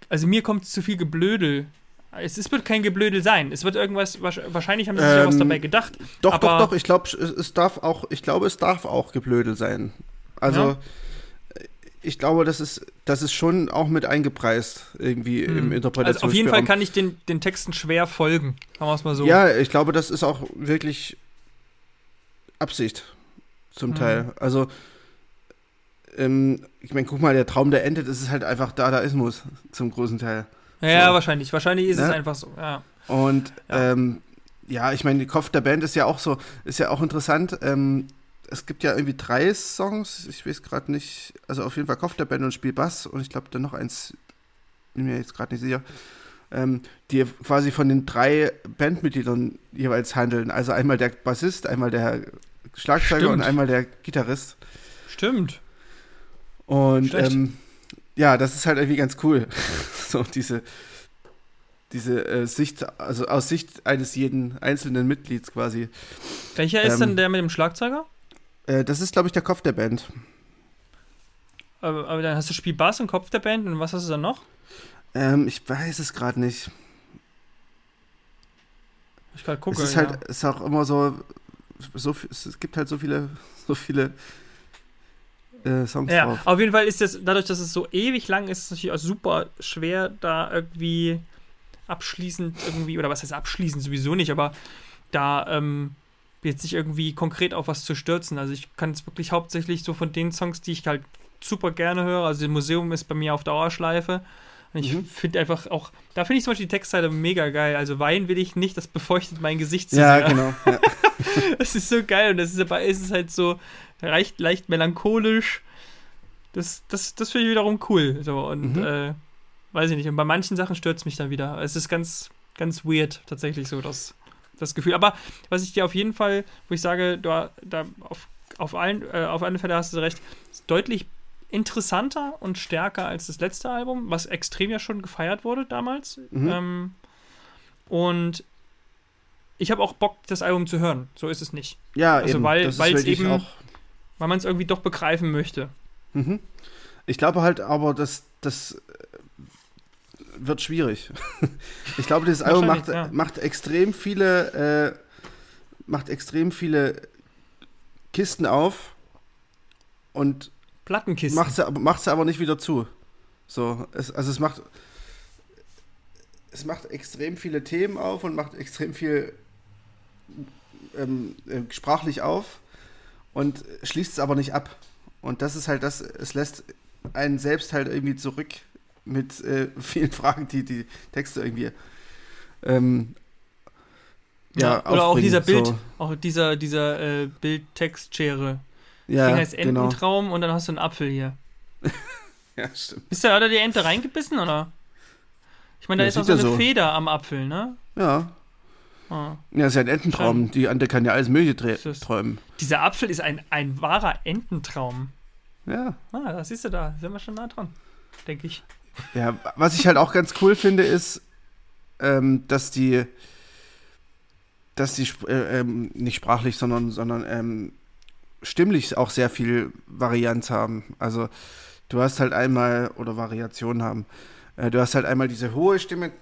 also mir kommt zu viel Geblödel es, es, wird kein Geblödel sein. Es wird irgendwas, wahrscheinlich haben sie sich ähm, was dabei gedacht. Doch, doch, doch, ich glaube, es darf auch, ich glaube, es darf auch Geblödel sein. Also, ja. ich glaube, das ist, das ist schon auch mit eingepreist, irgendwie hm. im Interpretations Also auf jeden Fall kann ich den, den Texten schwer folgen, sagen wir es mal so. Ja, ich glaube, das ist auch wirklich Absicht zum hm. Teil. Also, ähm, ich meine, guck mal, der Traum, der endet, ist halt einfach Dadaismus zum großen Teil. Ja, so. wahrscheinlich. Wahrscheinlich ist ne? es einfach so, ja. Und ja, ähm, ja ich meine, die Kopf der Band ist ja auch so, ist ja auch interessant. Ähm, es gibt ja irgendwie drei Songs, ich weiß gerade nicht, also auf jeden Fall Kopf der Band und Spiel Bass und ich glaube dann noch eins, bin mir jetzt gerade nicht sicher. ähm, die quasi von den drei Bandmitgliedern jeweils handeln. Also einmal der Bassist, einmal der Schlagzeuger Stimmt. und einmal der Gitarrist. Stimmt. Und ähm, ja, das ist halt irgendwie ganz cool. so diese, diese äh, Sicht, also aus Sicht eines jeden einzelnen Mitglieds quasi. Welcher ist Ähm, denn der mit dem Schlagzeuger? Äh, das ist, glaube ich, der Kopf der Band. Aber, aber dann hast du Spiel Bass und Kopf der Band und was hast du dann noch? Ähm, ich weiß es gerade nicht. Ich gerade gucke. es ist ja. halt, ist auch immer so, so es gibt halt so viele, so viele äh, Songs Ja, drauf. auf jeden Fall ist das, dadurch, dass es so ewig lang ist, ist es natürlich auch super schwer, da irgendwie abschließend irgendwie, oder was heißt abschließend sowieso nicht, aber da ähm, jetzt nicht irgendwie konkret auf was zu stürzen. Also ich kann es wirklich hauptsächlich so von den Songs, die ich halt super gerne höre, also das Museum ist bei mir auf Dauerschleife. Und ich Mhm. finde einfach auch, da finde ich zum Beispiel die Textzeile mega geil. Also weinen will ich nicht, das befeuchtet mein Gesicht zu Ja, sehr. genau. Ja. Das ist so geil und das ist dabei ist es halt so leicht, leicht melancholisch. Das, das, das finde ich wiederum cool. So, und Mhm. äh, weiß ich nicht. Und bei manchen Sachen stört es mich dann wieder. Es ist ganz, ganz weird, tatsächlich so, das, das Gefühl. Aber was ich dir auf jeden Fall, wo ich sage, da, da auf, auf, allen, äh, auf alle Fälle hast du recht, ist deutlich interessanter und stärker als das letzte Album, was extrem ja schon gefeiert wurde damals. Mhm. Ähm, und ich habe auch Bock, das Album zu hören. So ist es nicht. ja, Also eben. weil- wirklich eben- auch. Weil man es irgendwie doch begreifen möchte. Mhm. Ich glaube halt aber, dass das äh, wird schwierig. ich glaube, dieses Album macht, ja. macht extrem viele, äh, macht extrem viele Kisten auf und Plattenkisten. macht sie, aber- macht sie aber nicht wieder zu. So, es, also es macht es macht extrem viele Themen auf und macht extrem viel ähm, äh, sprachlich auf und schließt es aber nicht ab. Und das ist halt das, es lässt einen selbst halt irgendwie zurück mit äh, vielen Fragen, die die Texte irgendwie ähm, ja, Oder auch dieser Bild, so. auch dieser, dieser äh, Bild-Text-Schere. Ja, Ding heißt genau. Ententraum und dann hast du einen Apfel hier. Ja, stimmt. Ist da, hat er die Ente reingebissen, oder? Ich meine, da Ja, ist auch so ja eine so. Feder am Apfel, ne? Ja. Ah. Ja, ist ja ein Ententraum. Die Ante kann ja alles Mögliche träumen. Dieser Apfel ist ein, ein wahrer Ententraum. Ja. Ah, das siehst du da. Sind wir schon nah dran. Denke ich. Ja, was ich halt auch ganz cool finde, ist, ähm, dass die, dass die äh, ähm, nicht sprachlich, sondern, sondern ähm, stimmlich auch sehr viel Varianz haben. Also du hast halt einmal, oder Variation haben, äh, du hast halt einmal diese hohe Stimme,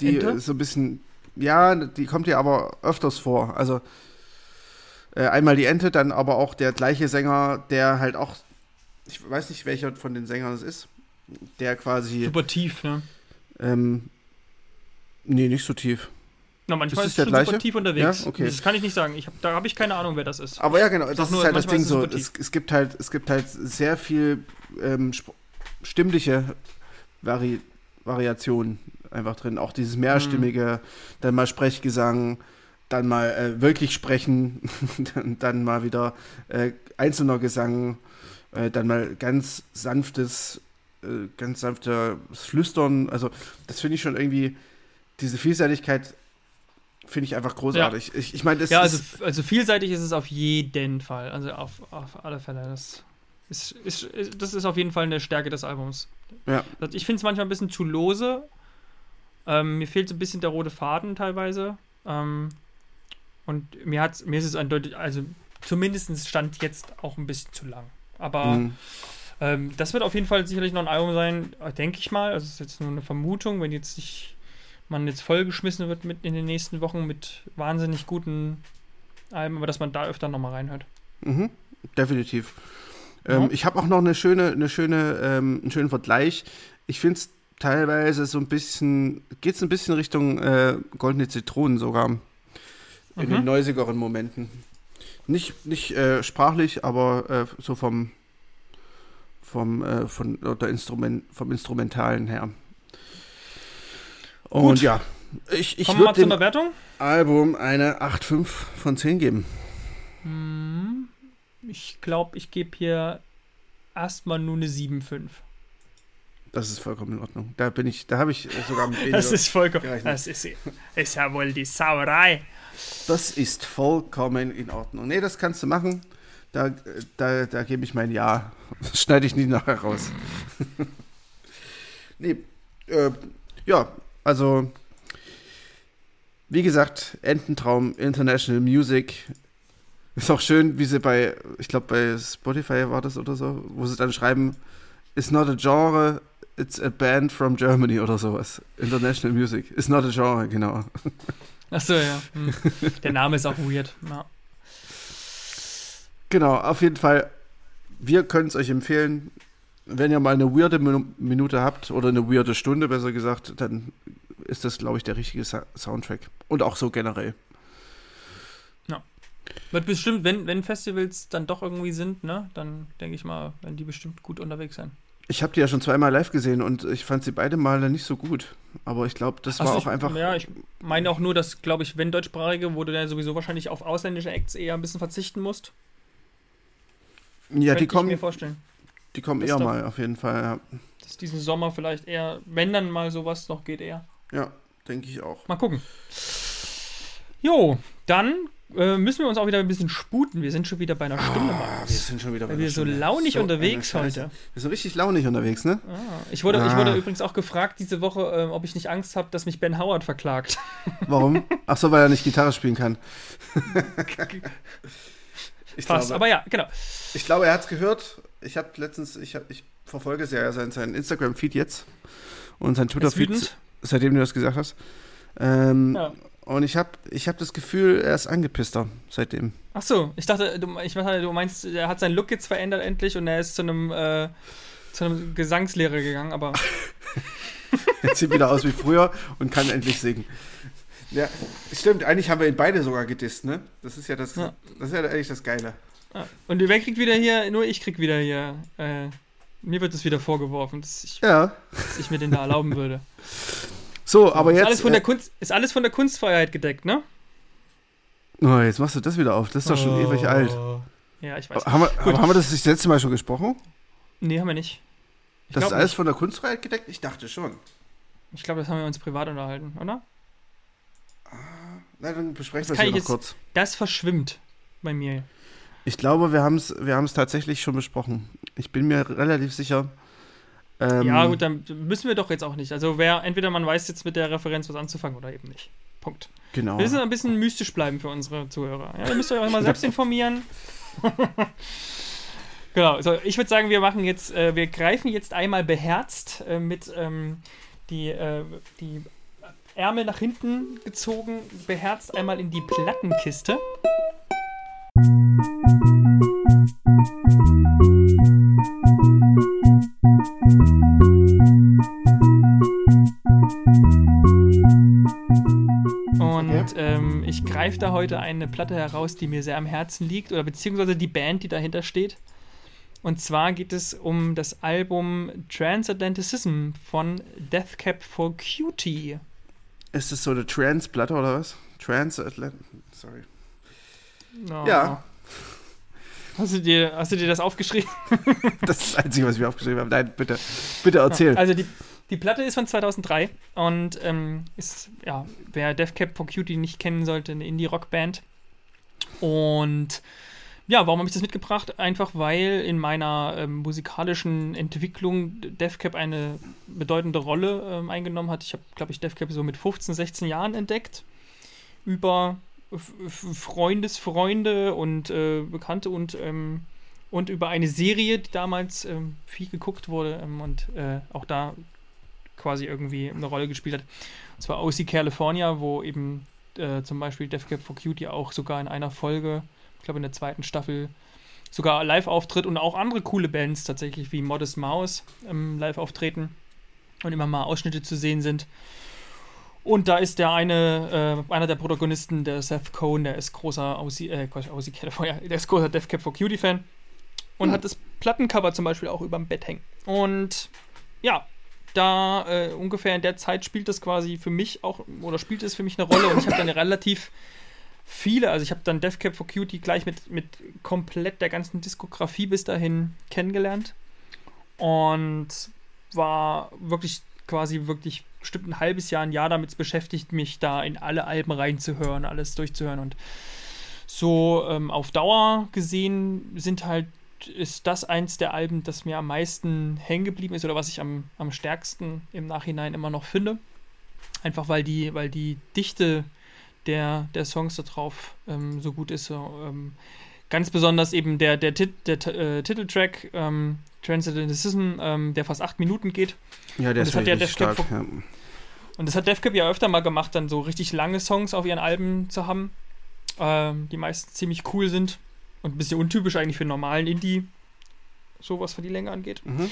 die Ente? so ein bisschen, ja, die kommt dir aber öfters vor. Also äh, einmal die Ente, dann aber auch der gleiche Sänger, der halt auch, ich weiß nicht, welcher von den Sängern es ist, der quasi, Super tief, ne? ähm, nee, nicht so tief. Na, manchmal Ist ist, schon super tief unterwegs. Ja, okay. Das kann ich nicht sagen. Ich hab, da habe ich keine Ahnung, wer das ist. Aber ja, genau, das nur, ist halt das Ding so. Es, es gibt halt, es gibt halt sehr viel ähm, stimmliche Vari Variationen einfach drin. Auch dieses mehrstimmige, dann mal Sprechgesang, dann mal äh, wirklich sprechen, dann, dann mal wieder äh, einzelner Gesang, äh, dann mal ganz sanftes, äh, ganz sanftes Flüstern. Also das finde ich schon irgendwie, diese Vielseitigkeit finde ich einfach großartig. Ich, ich meine, Ja, also, also vielseitig ist es auf jeden Fall. Also auf, auf alle Fälle. Das ist, ist, ist, das ist auf jeden Fall eine Stärke des Albums. Ja. Ich finde es manchmal ein bisschen zu lose. Ähm, mir fehlt so ein bisschen der rote Faden teilweise. Ähm, und mir, hat's, mir ist es eindeutig, also zumindest stand jetzt auch ein bisschen zu lang. Aber Mhm. ähm, das wird auf jeden Fall sicherlich noch ein Album sein, äh, denke ich mal. Also es ist jetzt nur eine Vermutung, wenn jetzt nicht man jetzt vollgeschmissen wird mit in den nächsten Wochen mit wahnsinnig guten Alben, aber dass man da öfter nochmal reinhört. Mhm, definitiv. Ähm, Ja. Ich habe auch noch eine schöne, eine schöne, ähm, einen schönen Vergleich. Ich finde es teilweise so ein bisschen, geht es ein bisschen Richtung äh, goldene Zitronen sogar. In Mhm. den neusigeren Momenten. Nicht, nicht äh, sprachlich, aber äh, so vom, vom, äh, von der Instrument, vom Instrumentalen her. Und Gut. ja, ich, ich würde dem Bewertung. Album eine 8,5 von 10 geben. Hm, Ich glaube, ich gebe hier erstmal nur eine 7,5. Das ist vollkommen in Ordnung. Da bin ich, da habe ich sogar mit Das ist vollkommen. Das ist, ist ja wohl die Sauerei. Das ist vollkommen in Ordnung. Nee, das kannst du machen. Da, da, da gebe ich mein Ja. Das schneide ich nie nachher raus. nee, äh, ja, also wie gesagt, Ententraum International Music. Ist auch schön, wie sie bei, ich glaube bei Spotify war das oder so, wo sie dann schreiben, it's not a genre, it's a band from Germany oder sowas. International Music. It's not a genre, genau. Achso, ja. Hm. Der Name ist auch weird. Ja. Genau, auf jeden Fall. Wir können es euch empfehlen. Wenn ihr mal eine weirde Minute habt oder eine weirde Stunde, besser gesagt, dann ist das, glaube ich, der richtige Sa Soundtrack. Und auch so generell. Ja. Wird bestimmt, wenn, wenn Festivals dann doch irgendwie sind, ne, dann denke ich mal, werden die bestimmt gut unterwegs sein. Ich habe die ja schon zweimal live gesehen und ich fand sie beide Male nicht so gut. Aber ich glaube, das war also auch einfach. Ja, ich meine auch nur, dass, glaube ich, wenn deutschsprachige, wo du dann sowieso wahrscheinlich auf ausländische Acts eher ein bisschen verzichten musst. Ja, die kommen. Ich mir vorstellen. Die kommen eher mal, auf jeden Fall, ja. Dass diesen Sommer vielleicht eher, wenn dann mal sowas noch geht, eher. Ja, denke ich auch. Mal gucken. Jo, dann äh, müssen wir uns auch wieder ein bisschen sputen. Wir sind schon wieder bei einer Stunde. Oh, wir sind schon wieder bei Weil wir so launig so unterwegs heute. Wir sind richtig launig unterwegs, ne? Ah, ich, wurde, ah. ich wurde übrigens auch gefragt diese Woche, äh, ob ich nicht Angst habe, dass mich Ben Howard verklagt. Warum? Ach so, weil er nicht Gitarre spielen kann. ich Fast, glaube, aber ja, genau. Ich glaube, er hat es gehört. Ich habe letztens, ich, hab, ich verfolge sehr seinen, seinen Instagram-Feed jetzt und sein Twitter-Feed, seitdem du das gesagt hast. Ähm, ja. Und ich habe ich hab das Gefühl, er ist angepisster seitdem. Ach so, ich dachte, du, ich dachte, du meinst, er hat seinen Look jetzt verändert endlich und er ist zu einem, äh, zu einem Gesangslehrer gegangen, aber. er sieht wieder aus wie früher und kann endlich singen. Ja, stimmt, eigentlich haben wir ihn beide sogar gedisst, ne? Das ist ja das, ja. das ist ja eigentlich das Geile. Ja. Und wer kriegt wieder hier, nur ich krieg wieder hier, äh, mir wird das wieder vorgeworfen, dass ich, ja. dass ich mir den da erlauben würde. So, aber ist jetzt. Alles von der äh, Kunst, ist alles von der Kunstfreiheit gedeckt, ne? Oh, jetzt machst du das wieder auf. Das ist doch schon oh. ewig alt. Ja, ich weiß. Haben wir, haben wir das das letzte Mal schon gesprochen? Nee, haben wir nicht. Ich das ist alles nicht. von der Kunstfreiheit gedeckt? Ich dachte schon. Ich glaube, das haben wir uns privat unterhalten, oder? Ah, na, dann besprechen wir es noch kurz. Das verschwimmt bei mir. Ich glaube, wir haben es wir tatsächlich schon besprochen. Ich bin mir relativ sicher, ähm, ja, gut, dann müssen wir doch jetzt auch nicht. Also, wer, entweder man weiß jetzt mit der Referenz was anzufangen oder eben nicht. Punkt. Genau. Wir müssen ein bisschen mystisch bleiben für unsere Zuhörer. Ja, ihr müsst euch auch mal selbst informieren. genau, so, ich würde sagen, wir machen jetzt, äh, wir greifen jetzt einmal beherzt äh, mit ähm, die, äh, die Ärmel nach hinten gezogen, beherzt einmal in die Plattenkiste. Und ähm, ich greife da heute eine Platte heraus, die mir sehr am Herzen liegt, oder beziehungsweise die Band, die dahinter steht. Und zwar geht es um das Album Transatlanticism von Deathcap for Cutie. Ist das so eine Trans-Platte oder was? Transatlantic. Sorry. No. Ja. Hast du, dir, hast du dir das aufgeschrieben? das ist das Einzige, was ich mir aufgeschrieben habe. Nein, bitte, bitte erzähl. Also die, die Platte ist von 2003 und ähm, ist, ja, wer Deathcap for Cutie nicht kennen sollte, eine Indie-Rock-Band. Und ja, warum habe ich das mitgebracht? Einfach weil in meiner ähm, musikalischen Entwicklung Deathcap eine bedeutende Rolle ähm, eingenommen hat. Ich habe, glaube ich, Deathcap so mit 15, 16 Jahren entdeckt. Über Freundesfreunde und äh, Bekannte und, ähm, und über eine Serie, die damals ähm, viel geguckt wurde ähm, und äh, auch da quasi irgendwie eine Rolle gespielt hat. Und zwar OC California, wo eben äh, zum Beispiel Death Cab for Cutie auch sogar in einer Folge, ich glaube in der zweiten Staffel, sogar live auftritt und auch andere coole Bands tatsächlich wie Modest Mouse ähm, live auftreten und immer mal Ausschnitte zu sehen sind. Und da ist der eine, äh, einer der Protagonisten, der Seth Cohn, der ist großer Aussie, äh, Aussie California, der ist großer Death Cap for Cutie Fan und hm. hat das Plattencover zum Beispiel auch überm Bett hängen. Und ja, da äh, ungefähr in der Zeit spielt das quasi für mich auch, oder spielt es für mich eine Rolle und ich habe dann relativ viele, also ich habe dann Death Cap for Cutie gleich mit, mit komplett der ganzen Diskografie bis dahin kennengelernt und war wirklich quasi wirklich bestimmt ein halbes Jahr, ein Jahr damit beschäftigt, mich da in alle Alben reinzuhören, alles durchzuhören. Und so ähm, auf Dauer gesehen sind halt, ist das eins der Alben, das mir am meisten hängen geblieben ist oder was ich am, am stärksten im Nachhinein immer noch finde. Einfach weil die, weil die Dichte der, der Songs da drauf ähm, so gut ist. Ähm, ganz besonders eben der, der, Tit, der äh, Titeltrack ähm, Transcendentism, ähm, der fast acht Minuten geht. Ja, der Und ist das hat ja stark. Ja. Und das hat DevCap ja öfter mal gemacht, dann so richtig lange Songs auf ihren Alben zu haben, ähm, die meistens ziemlich cool sind und ein bisschen untypisch eigentlich für normalen Indie, sowas für die Länge angeht. Mhm.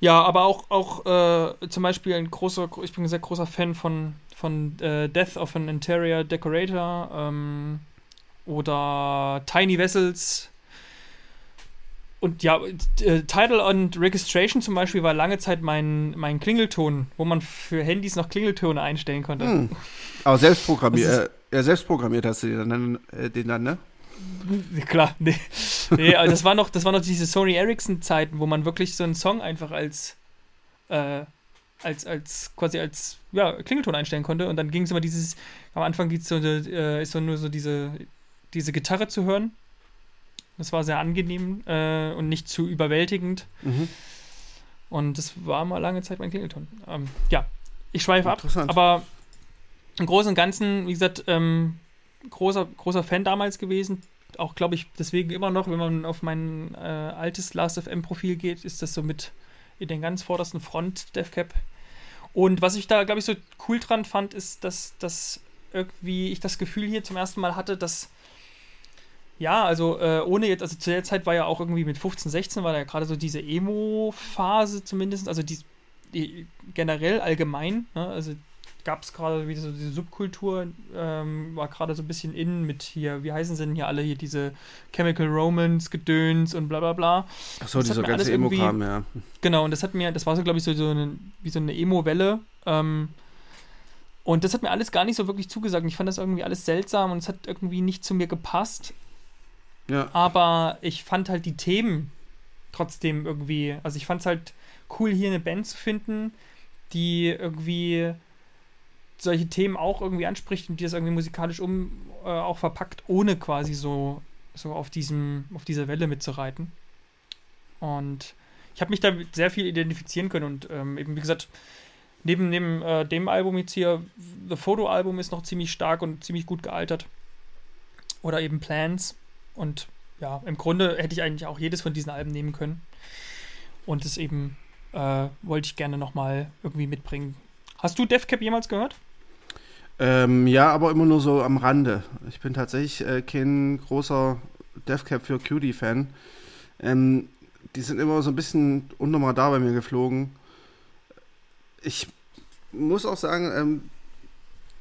Ja, aber auch, auch äh, zum Beispiel ein großer, ich bin ein sehr großer Fan von, von äh, Death of an Interior Decorator ähm, oder Tiny Vessels. Und ja, äh, Title und Registration zum Beispiel war lange Zeit mein, mein Klingelton, wo man für Handys noch Klingeltöne einstellen konnte. Hm. Aber selbst programmiert, äh, ja, selbst programmiert hast du den dann, äh, den dann, ne? Klar, nee. nee also das war noch, das war noch diese Sony Ericsson-Zeiten, wo man wirklich so einen Song einfach als, äh, als, als, quasi als, ja, Klingelton einstellen konnte. Und dann ging es immer dieses, am Anfang gibt's so, äh, ist so nur so diese, diese Gitarre zu hören. Das war sehr angenehm äh, und nicht zu überwältigend. Mhm. Und das war mal lange Zeit mein Klingelton. Ähm, ja, ich schweife ab. Aber im Großen und Ganzen, wie gesagt, ähm, großer, großer Fan damals gewesen. Auch, glaube ich, deswegen immer noch, wenn man auf mein äh, altes Last.fm-Profil geht, ist das so mit in den ganz vordersten Front DevCap. Und was ich da, glaube ich, so cool dran fand, ist, dass, dass irgendwie ich das Gefühl hier zum ersten Mal hatte, dass ja, also äh, ohne jetzt, also zu der Zeit war ja auch irgendwie mit 15, 16 war da ja gerade so diese Emo-Phase zumindest, also die, die generell allgemein, ne? also gab es gerade wieder so diese Subkultur, ähm, war gerade so ein bisschen in mit hier, wie heißen sie denn hier alle hier, diese Chemical Romance, Gedöns und bla bla bla. Achso, dieser ganze irgendwie- Emo-Kram, ja. Genau, und das hat mir, das war so, glaube ich, so, so eine, wie so eine Emo-Welle. Ähm, und das hat mir alles gar nicht so wirklich zugesagt. Ich fand das irgendwie alles seltsam und es hat irgendwie nicht zu mir gepasst. Ja, Aber ich fand halt die Themen trotzdem irgendwie, also ich fand es halt cool, hier eine Band zu finden, die irgendwie solche Themen auch irgendwie anspricht und die das irgendwie musikalisch um äh, auch verpackt, ohne quasi so, so auf diesem, auf dieser Welle mitzureiten. Und ich habe mich damit sehr viel identifizieren können und ähm, eben, wie gesagt, neben, neben äh, dem Album jetzt hier, The Photo-Album ist noch ziemlich stark und ziemlich gut gealtert. Oder eben Plans. Und ja, im Grunde hätte ich eigentlich auch jedes von diesen Alben nehmen können. Und das eben äh, wollte ich gerne nochmal irgendwie mitbringen. Hast du DevCap jemals gehört? Ähm, ja, aber immer nur so am Rande. Ich bin tatsächlich äh, kein großer Deathcap für Cutie-Fan. Ähm, die sind immer so ein bisschen unter mal da bei mir geflogen. Ich muss auch sagen, ähm,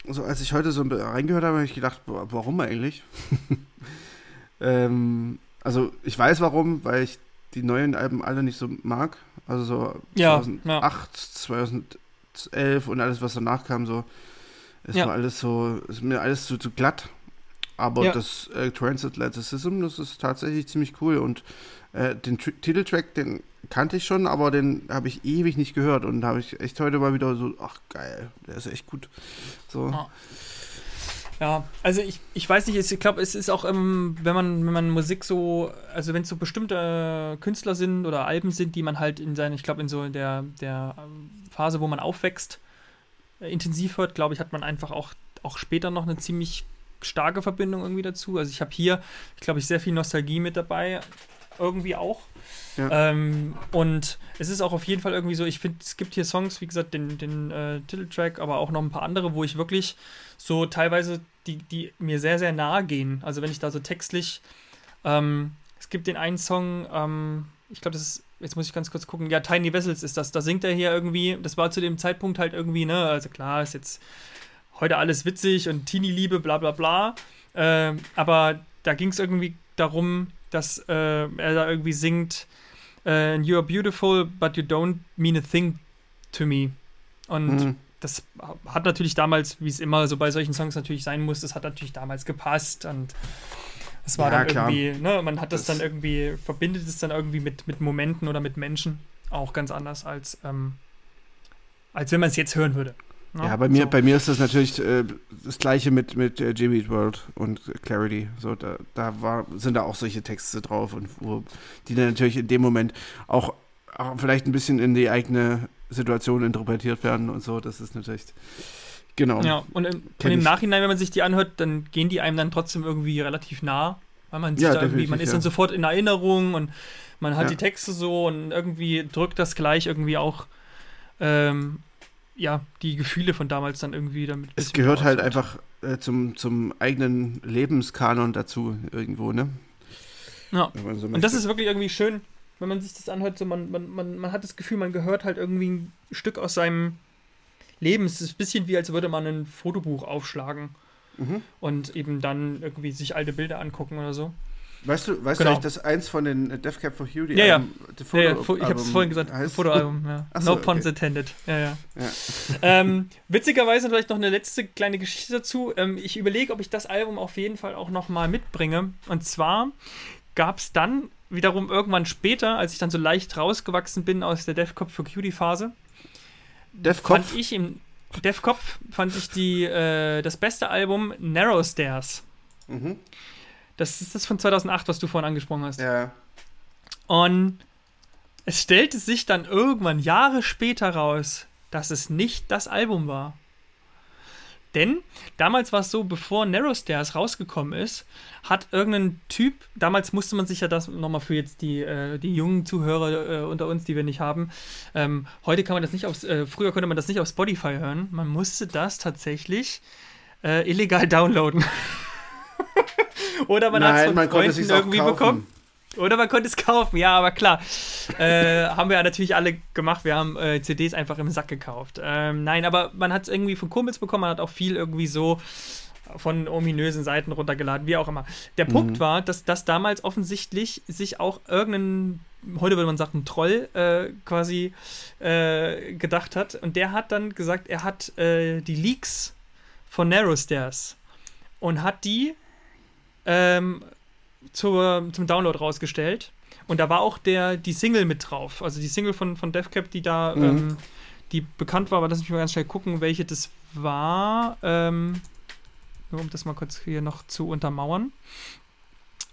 so als ich heute so ein bisschen reingehört habe, habe ich gedacht, warum eigentlich? ähm, also ich weiß warum, weil ich die neuen Alben alle nicht so mag. Also so Ja, 2008, 2011 und alles, was danach kam, so es Ja. war alles so, ist mir alles zu, zu glatt. Aber Ja. das äh, Transatlanticism, das ist tatsächlich ziemlich cool. Und äh, den Tr Titeltrack, den kannte ich schon, aber den habe ich ewig nicht gehört. Und da habe ich echt heute mal wieder so, ach geil, der ist echt gut. So. Ja. Ja, also ich, ich weiß nicht, ich glaube, es ist auch, ähm, wenn man, wenn man Musik so, also wenn es so bestimmte Künstler sind oder Alben sind, die man halt in seinen, ich glaube, in so der, der ähm, Phase, wo man aufwächst, intensiv hört, glaube ich, hat man einfach auch, auch später noch eine ziemlich starke Verbindung irgendwie dazu. Also ich habe hier, ich glaube, ich sehr viel Nostalgie mit dabei, irgendwie auch. Ja. Ähm, und es ist auch auf jeden Fall irgendwie so, ich finde, es gibt hier Songs, wie gesagt, den, den äh, Titeltrack, aber auch noch ein paar andere, wo ich wirklich so teilweise, die, die mir sehr, sehr nahe gehen. Also wenn ich da so textlich, ähm, es gibt den einen Song, ähm, ich glaube, das ist, jetzt muss ich ganz kurz gucken, ja, Tiny Vessels ist das, da singt er hier irgendwie, das war zu dem Zeitpunkt halt irgendwie, ne, also klar, ist jetzt heute alles witzig und Teenie-Liebe, bla bla bla, ähm, aber da ging es irgendwie darum, dass äh, er da irgendwie singt, äh, You are beautiful, but you don't mean a thing to me. Und Mhm. das hat natürlich damals, wie es immer so bei solchen Songs natürlich sein muss, das hat natürlich damals gepasst und es war Ja, dann klar. irgendwie, ne, man hat das, Das- dann irgendwie, verbindet es dann irgendwie mit, mit Momenten oder mit Menschen. auch ganz anders als, ähm, als wenn man es jetzt hören würde. Ne? Ja, bei mir, so. bei mir ist das natürlich äh, das gleiche mit, mit äh, Jimmy World und Clarity. So, da, da war, sind da auch solche Texte drauf und wo die dann natürlich in dem Moment auch, auch vielleicht ein bisschen in die eigene Situation interpretiert werden und so. Das ist natürlich. Genau. Ja, und im, und im Nachhinein, wenn man sich die anhört, dann gehen die einem dann trotzdem irgendwie relativ nah. Weil man ja, irgendwie, man ist ja. dann sofort in Erinnerung und man hat ja. die Texte so und irgendwie drückt das gleich irgendwie auch ähm, ja, die Gefühle von damals dann irgendwie damit. Es gehört halt einfach äh, zum, zum eigenen Lebenskanon dazu irgendwo, ne? Ja. So und das ist wirklich irgendwie schön, wenn man sich das anhört, so man, man, man, man hat das Gefühl, man gehört halt irgendwie ein Stück aus seinem Leben. Es ist ein bisschen wie, als würde man ein Fotobuch aufschlagen mhm. und eben dann irgendwie sich alte Bilder angucken oder so. Weißt du, weißt genau. du dass eins von den Death Cab for Cutie ja, ja. ja, ja. ich habe es vorhin gesagt, heißt? Fotoalbum, ja. So, no puns okay. intended. Ja, ja. ja. ähm, witzigerweise vielleicht noch eine letzte kleine Geschichte dazu. Ähm, ich überlege, ob ich das Album auf jeden Fall auch noch mal mitbringe. Und zwar gab es dann wiederum irgendwann später, als ich dann so leicht rausgewachsen bin aus der Death Cab for Cutie Phase, Death fand ich im Death Kopf fand ich die, äh, das beste Album Narrow Stairs. Mhm. Das ist das von 2008, was du vorhin angesprochen hast. Ja. Und es stellte sich dann irgendwann Jahre später raus, dass es nicht das Album war. Denn damals war es so, bevor Narrow Stairs rausgekommen ist, hat irgendein Typ, damals musste man sich ja das nochmal für jetzt die, äh, die jungen Zuhörer äh, unter uns, die wir nicht haben, ähm, heute kann man das nicht auf, äh, früher konnte man das nicht auf Spotify hören, man musste das tatsächlich äh, illegal downloaden. Oder man hat es von Freunden irgendwie bekommen. Oder man konnte es kaufen, ja, aber klar. äh, haben wir ja natürlich alle gemacht. Wir haben äh, CDs einfach im Sack gekauft. Ähm, nein, aber man hat es irgendwie von Kumpels bekommen. Man hat auch viel irgendwie so von ominösen Seiten runtergeladen, wie auch immer. Der mhm. Punkt war, dass das damals offensichtlich sich auch irgendein, heute würde man sagen, ein Troll äh, quasi äh, gedacht hat. Und der hat dann gesagt, er hat äh, die Leaks von Narrow Stairs und hat die ähm, zur, zum Download rausgestellt. Und da war auch der, die Single mit drauf. Also die Single von, von Deathcap, die da, mhm. ähm, die bekannt war, aber lass mich mal ganz schnell gucken, welche das war. Ähm, nur um das mal kurz hier noch zu untermauern.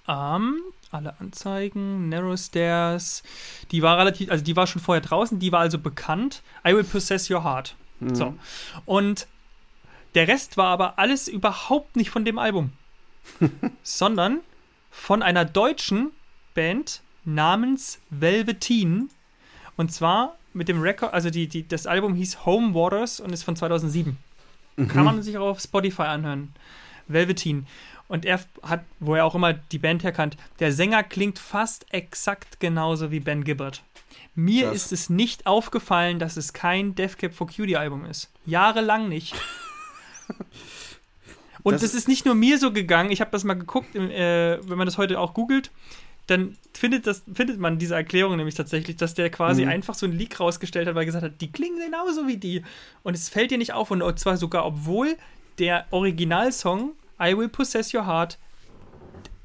Ähm, alle Anzeigen, Narrow Stairs, die war relativ, also die war schon vorher draußen, die war also bekannt. I will possess your heart. Mhm. So. Und der Rest war aber alles überhaupt nicht von dem Album. sondern von einer deutschen Band namens Velveteen. Und zwar mit dem Record, also die, die, das Album hieß Home Waters und ist von 2007. Mhm. Kann man sich auch auf Spotify anhören. Velveteen. Und er hat, wo er auch immer die Band herkannt, der Sänger klingt fast exakt genauso wie Ben Gibbard. Mir Krass. ist es nicht aufgefallen, dass es kein Death Cap for Cutie Album ist. Jahrelang nicht. Und das, das, ist nicht nur mir so gegangen. Ich habe das mal geguckt, äh, wenn man das heute auch googelt, dann findet, das, findet man diese Erklärung nämlich tatsächlich, dass der quasi mhm. einfach so einen Leak rausgestellt hat, weil er gesagt hat, die klingen genauso wie die. Und es fällt dir nicht auf. Und zwar sogar, obwohl der Originalsong I Will Possess Your Heart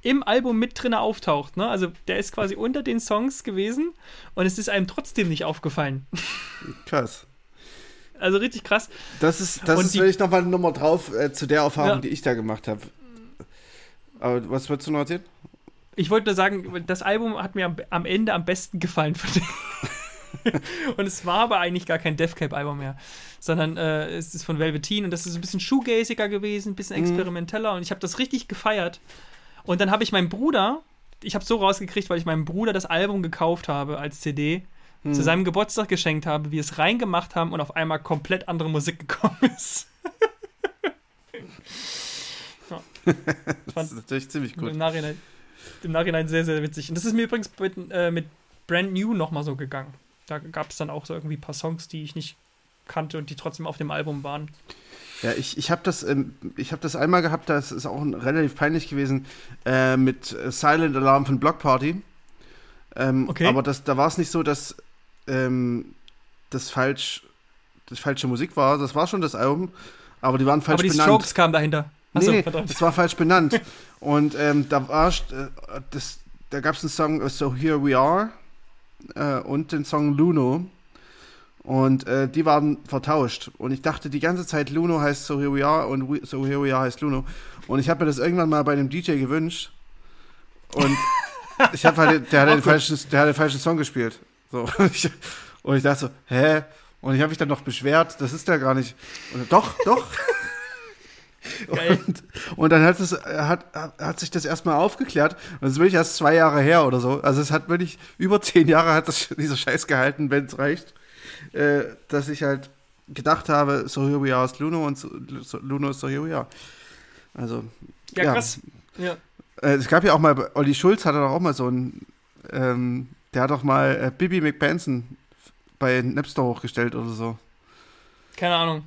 im Album mit drin auftaucht. Ne? Also der ist quasi unter den Songs gewesen und es ist einem trotzdem nicht aufgefallen. Krass. Also richtig krass. Das ist, das und ist, die, wenn ich nochmal Nummer drauf äh, zu der Erfahrung, ja. die ich da gemacht habe. Aber was wolltest du noch erzählen? Ich wollte nur sagen, das Album hat mir am, am Ende am besten gefallen. und es war aber eigentlich gar kein Deathcap-Album mehr, sondern äh, es ist von Velveteen und das ist ein bisschen shoegaziger gewesen, ein bisschen mhm. experimenteller und ich habe das richtig gefeiert. Und dann habe ich meinen Bruder, ich habe so rausgekriegt, weil ich meinem Bruder das Album gekauft habe als CD hm. zu seinem Geburtstag geschenkt habe, wir es reingemacht haben und auf einmal komplett andere Musik gekommen ist. ja. das ist natürlich ziemlich gut. Im Nachhinein, Im Nachhinein sehr, sehr witzig. Und das ist mir übrigens mit, äh, mit Brand New nochmal so gegangen. Da gab es dann auch so irgendwie ein paar Songs, die ich nicht kannte und die trotzdem auf dem Album waren. Ja, ich, ich habe das, ähm, hab das einmal gehabt, das ist auch relativ peinlich gewesen, äh, mit Silent Alarm von Block Party. Ähm, okay. Aber das, da war es nicht so, dass ähm, das falsch, das falsche Musik war. Das war schon das Album, aber die waren falsch benannt. Aber die benannt. Strokes kamen dahinter. Achso, nee, nee, das war falsch benannt. Und ähm, da war, äh, das, da gab es einen Song, äh, So Here We Are. äh, und den Song Luno. Und äh, die waren vertauscht. Und ich dachte die ganze Zeit, Luno heißt So Here We Are und We, So Here We Are heißt Luno. Und ich habe mir das irgendwann mal bei einem DJ gewünscht. Und ich habe halt, der hat, den falschen, der hat den falschen Song gespielt. So. Und ich, und ich dachte so, hä? Und ich habe mich dann noch beschwert, das ist der gar nicht. Und doch, doch. Und, und, dann hat, es, hat, hat sich das erstmal aufgeklärt. Und das ist wirklich erst zwei Jahre her oder so. Also es hat wirklich über zehn Jahre hat das, dieser Scheiß gehalten, wenn es reicht. Äh, dass ich halt gedacht habe, so here we are ist Luno und so, so, Luno ist so here we are. Also. Ja, ja. krass. Ja. Äh, es gab ja auch mal, Olli Schulz hatte doch auch mal so ein, ähm, der hat doch mal äh, Bibi McBenson bei Napster hochgestellt oder so. Keine Ahnung.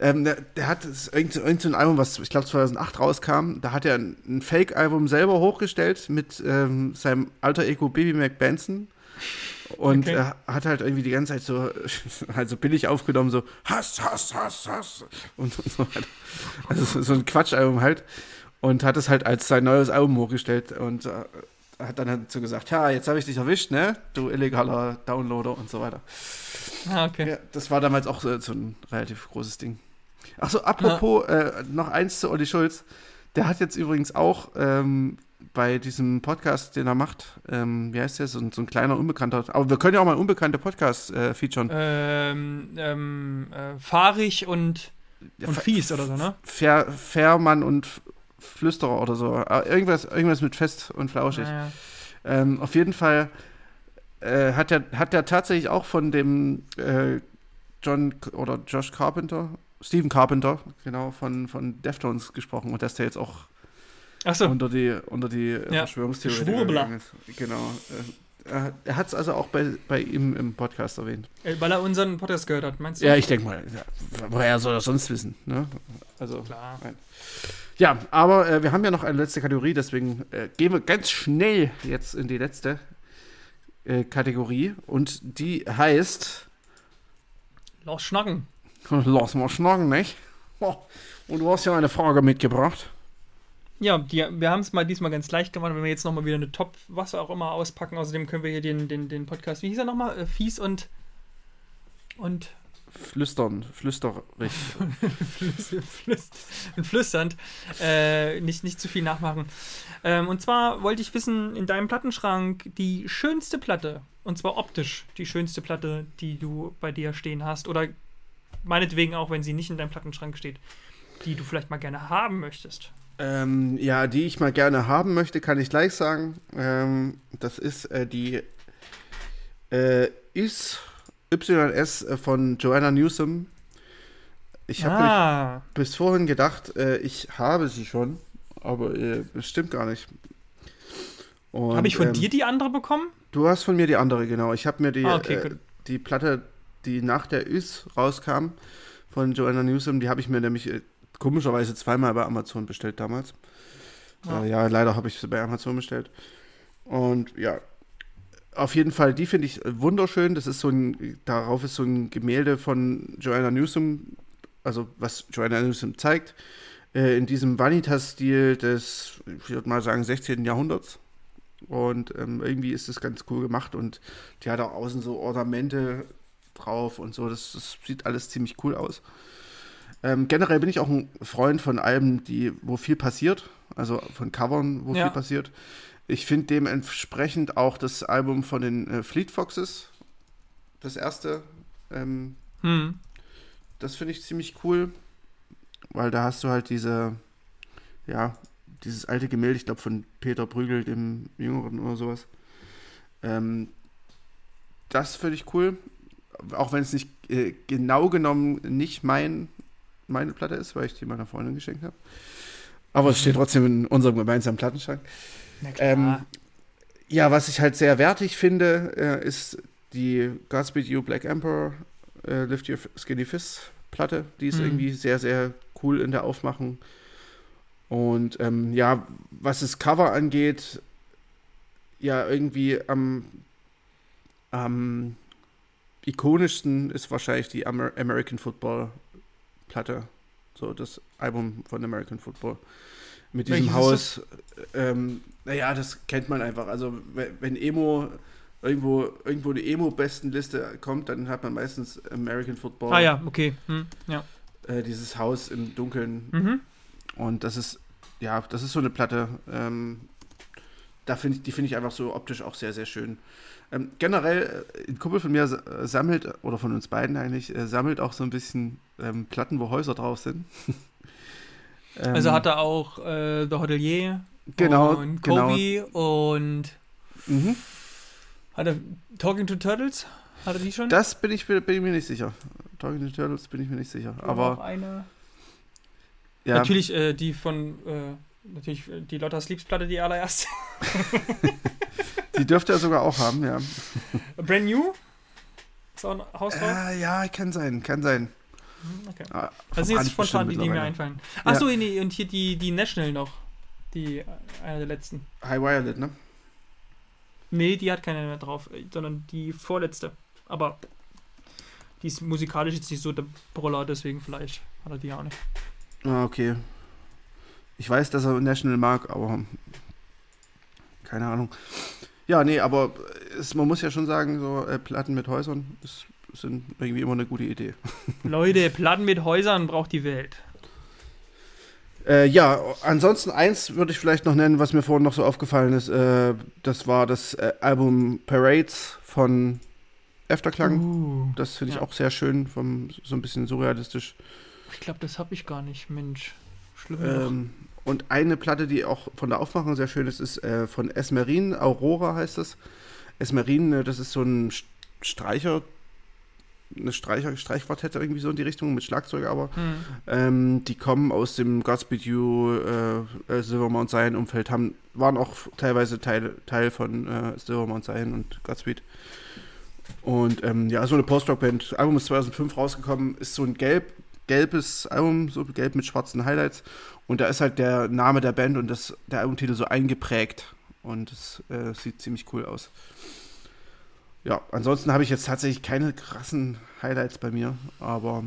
Ähm, der, der, hat irgendein irgend so Album, was ich glaube 2008 rauskam, da hat er ein, ein Fake-Album selber hochgestellt mit ähm, seinem alter Ego Baby McBenson und okay. er hat halt irgendwie die ganze Zeit so, halt so billig aufgenommen, so Hass, Hass, Hass, Hass und, und so weiter. Also so ein Quatschalbum halt und hat es halt als sein neues Album hochgestellt und äh, hat dann so gesagt, ja, jetzt habe ich dich erwischt, ne, du illegaler Downloader und so weiter. Ah, okay. Ja, das war damals auch so, so ein relativ großes Ding. Achso, apropos, ja. äh, noch eins zu Olli Schulz. Der hat jetzt übrigens auch ähm, bei diesem Podcast, den er macht, ähm, wie heißt der, so, so, ein kleiner Unbekannter, aber wir können ja auch mal unbekannte Podcasts äh, featuren. Ähm, ähm, äh, fahrig und, und fies oder so, ne? Fair, Fairmann und Flüsterer oder so. Äh, irgendwas, irgendwas mit fest und flauschig. Ja, ja. Ähm, auf jeden Fall äh, hat er hat der tatsächlich auch von dem äh, John oder Josh Carpenter, Stephen Carpenter, genau, von, von Deftones gesprochen und dass der jetzt auch so. unter die, unter die ja. Verschwörungstheorie Schwurbler. Genau. Äh, er hat es also auch bei, bei ihm im Podcast erwähnt. Äh, weil er unseren Podcast gehört hat, meinst du? Ja, ich denke mal, ja, woher soll er sonst wissen? Ne? Also, Klar. Nein. Ja, aber äh, wir haben ja noch eine letzte Kategorie, deswegen äh, gehen wir ganz schnell jetzt in die letzte äh, Kategorie und die heißt Lass schnacken. Lass mal schnacken, nicht? Oh, und du hast ja eine Frage mitgebracht. Ja, die, wir haben es mal diesmal ganz leicht gemacht, wenn wir jetzt nochmal wieder eine Top, was auch immer auspacken. Außerdem können wir hier den, den, den Podcast, wie hieß er nochmal? Äh, fies und und Flüstern, flüsterig. Flüst, flüsternd. Äh, nicht, nicht zu viel nachmachen. Ähm, und zwar wollte ich wissen, in deinem Plattenschrank die schönste Platte, und zwar optisch die schönste Platte, die du bei dir stehen hast, oder meinetwegen auch, wenn sie nicht in deinem Plattenschrank steht, die du vielleicht mal gerne haben möchtest. Ähm, ja, die ich mal gerne haben möchte, kann ich gleich sagen. Ähm, das ist äh, die äh, Is YS äh, von Joanna Newsom. Ich habe ah. bis vorhin gedacht, äh, ich habe sie schon, aber äh, das stimmt gar nicht. Habe ich von ähm, dir die andere bekommen? Du hast von mir die andere, genau. Ich habe mir die, ah, okay, äh, die Platte, die nach der Is rauskam, von Joanna Newsom, die habe ich mir nämlich äh, komischerweise zweimal bei Amazon bestellt damals. Ja, äh, ja leider habe ich sie bei Amazon bestellt. Und ja, auf jeden Fall, die finde ich wunderschön. Das ist so ein, darauf ist so ein Gemälde von Joanna Newsom, also was Joanna Newsom zeigt, äh, in diesem Vanitas-Stil des, ich würde mal sagen, 16. Jahrhunderts. Und ähm, irgendwie ist das ganz cool gemacht und die hat auch außen so Ornamente drauf und so. Das, das sieht alles ziemlich cool aus. Ähm, generell bin ich auch ein Freund von Alben, die, wo viel passiert, also von Covern, wo ja. viel passiert. Ich finde dementsprechend auch das Album von den äh, Fleet Foxes, das erste, ähm, hm. das finde ich ziemlich cool, weil da hast du halt diese, ja, dieses alte Gemälde, ich glaube von Peter Brügel, dem Jüngeren oder sowas. Ähm, das finde ich cool, auch wenn es nicht äh, genau genommen nicht mein, meine Platte ist, weil ich die meiner Freundin geschenkt habe. Aber es steht trotzdem in unserem gemeinsamen Plattenschrank. Ähm, ja, was ich halt sehr wertig finde, äh, ist die Godspeed You Black Emperor äh, Lift Your Skinny Fist Platte. Die ist mhm. irgendwie sehr, sehr cool in der Aufmachung. Und ähm, ja, was das Cover angeht, ja, irgendwie am, am ikonischsten ist wahrscheinlich die Amer American Football Platte. So das Album von American Football mit diesem Welches Haus. Ähm, naja, das kennt man einfach. Also wenn Emo irgendwo, irgendwo eine Emo-Bestenliste kommt, dann hat man meistens American Football. Ah ja, okay. Hm, ja. Äh, dieses Haus im Dunkeln. Mhm. Und das ist, ja, das ist so eine Platte. Ähm, da find ich, die finde ich einfach so optisch auch sehr, sehr schön. Ähm, generell, äh, ein Kumpel von mir sammelt, oder von uns beiden eigentlich, äh, sammelt auch so ein bisschen ähm, Platten, wo Häuser drauf sind. ähm, Also hat er auch äh, The Hotelier Genau, und genau. Kobe und mhm. hat er Talking to Turtles? Hat er die schon? Das bin ich, bin ich mir nicht sicher. Talking to Turtles bin ich mir nicht sicher. Noch Aber eine. ja, Natürlich äh, die von äh, natürlich äh, die Lotta Sleeps Platte, die allererste. die dürfte er sogar auch haben, ja. Brand New? Ist auch ein Haus drauf? Äh, ja, kann sein, kann sein. Mhm, Okay. Sind verbrannt jetzt spontan die, die mir einfallen. Ja. Achso, nee, und hier die, die National noch. Die, äh, eine der letzten. High Violet, ne? Nee, die hat keine mehr drauf, äh, sondern die vorletzte. Aber die ist musikalisch jetzt nicht so der Brüller, deswegen vielleicht hat er die auch nicht. Ah, okay. Ich weiß, dass er National mag, aber keine Ahnung. Ja, nee, aber es, man muss ja schon sagen, so äh, Platten mit Häusern ist, sind irgendwie immer eine gute Idee. Leute, Platten mit Häusern braucht die Welt. Äh, ja, ansonsten eins würde ich vielleicht noch nennen, was mir vorhin noch so aufgefallen ist. Äh, das war das äh, Album Parades von Efterklang. Uh, Das finde ich Ja. auch sehr schön, vom, so ein bisschen surrealistisch. ich glaube, das habe ich gar nicht, Mensch. Schlimm. Ähm, und eine Platte, die auch von der Aufmachung sehr schön ist, ist äh, von Esmerin, Aurora heißt das. Esmerin, äh, das ist so ein St- Streicher, eine Streicher, Streichquartett irgendwie so in die Richtung, mit Schlagzeug aber. Hm. Ähm, die kommen aus dem Godspeed You, äh, äh, Silvermount Zion Umfeld, haben, waren auch teilweise Teil, Teil von äh, Silvermount Zion und Godspeed. Und ähm, ja, so eine Post-Rock-Band. Album ist 2005 rausgekommen, ist so ein gelb, gelbes Album, so gelb mit schwarzen Highlights. Und da ist halt der Name der Band und das, der Albumtitel so eingeprägt. Und es äh, sieht ziemlich cool aus. Ja, ansonsten habe ich jetzt tatsächlich keine krassen Highlights bei mir, aber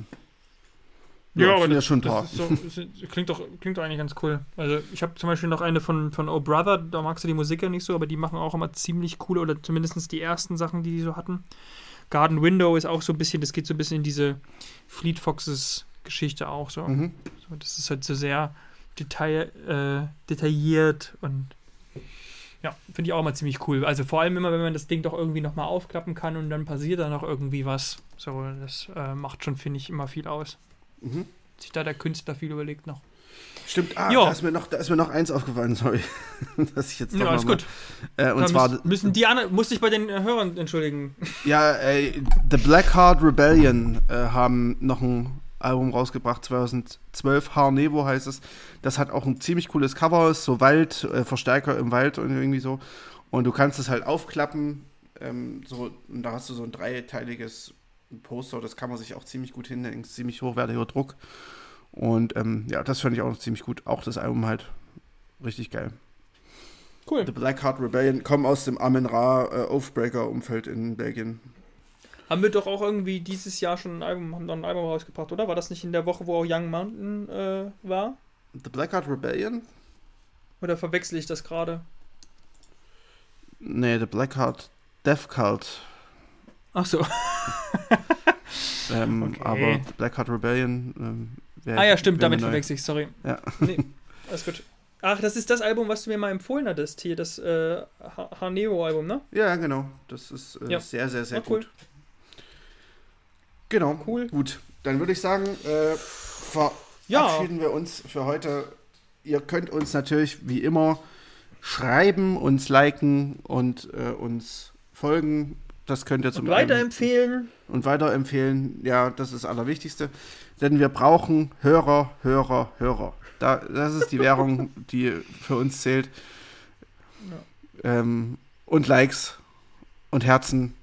Ja, aber sind das, ja schon ein paar. das, so, das klingt, doch, klingt doch eigentlich ganz cool. Also ich habe zum Beispiel noch eine von, von Oh Brother, da magst du die Musik ja nicht so, aber die machen auch immer ziemlich coole, oder zumindest die ersten Sachen, die die so hatten. Garden Window ist auch so ein bisschen, das geht so ein bisschen in diese Fleet Foxes Geschichte auch so. Mhm. so das ist halt so sehr detail, äh, detailliert und ja, finde ich auch immer ziemlich cool. Also vor allem immer, wenn man das Ding doch irgendwie nochmal aufklappen kann und dann passiert da noch irgendwie was. So, das äh, macht schon, finde ich, immer viel aus. Mhm. Sich da der Künstler viel überlegt noch. Stimmt, ah, Ja. da ist, mir noch, da ist mir noch eins aufgefallen, sorry. dass ich jetzt Ja, alles mal- gut. Äh, und Da zwar, müssen, müssen die anderen, musste ich bei den äh, Hörern entschuldigen. ja, äh, The Blackheart Rebellion äh, haben noch ein Album rausgebracht, 2012, Harnevo heißt es. Das hat auch ein ziemlich cooles Cover, ist so Wald, äh, Verstärker im Wald und irgendwie so. Und du kannst es halt aufklappen, ähm, so, und da hast du so ein dreiteiliges Poster, das kann man sich auch ziemlich gut hinlegen, ziemlich hochwertiger Druck. Und ähm, ja, das fand ich auch noch ziemlich gut. Auch das Album halt richtig geil. Cool. The Blackheart Rebellion kommen aus dem Amen Ra äh, Oathbreaker-Umfeld in Belgien. Haben wir doch auch irgendwie dieses Jahr schon ein Album, haben doch ein Album rausgebracht, oder? War das nicht in der Woche, wo auch Young Mountain äh, war? The Blackheart Rebellion? Oder verwechsel ich das gerade? Nee, The Blackheart Death Cult. Ach so. Ähm, Okay. Aber The Blackheart Rebellion. Ähm, wär- Ah ja, stimmt, damit verwechsel ich, sorry. Ja. Nee, alles gut. Ach, das ist das Album, was du mir mal empfohlen hattest, hier, das äh, Ha- Haneo-Album, ne? Ja, genau. Das ist äh, Ja. sehr, sehr, sehr Ah, cool. Genau. Cool. Gut. Dann würde ich sagen, äh, Ja. verabschieden wir uns für heute. Ihr könnt uns natürlich wie immer schreiben, uns liken und äh, uns folgen. Das könnt ihr zum Und weiterempfehlen. und weiterempfehlen. Ja, das ist das Allerwichtigste. Denn wir brauchen Hörer, Hörer, Hörer. Da, das ist die Währung, die für uns zählt. Ähm, und Likes und Herzen.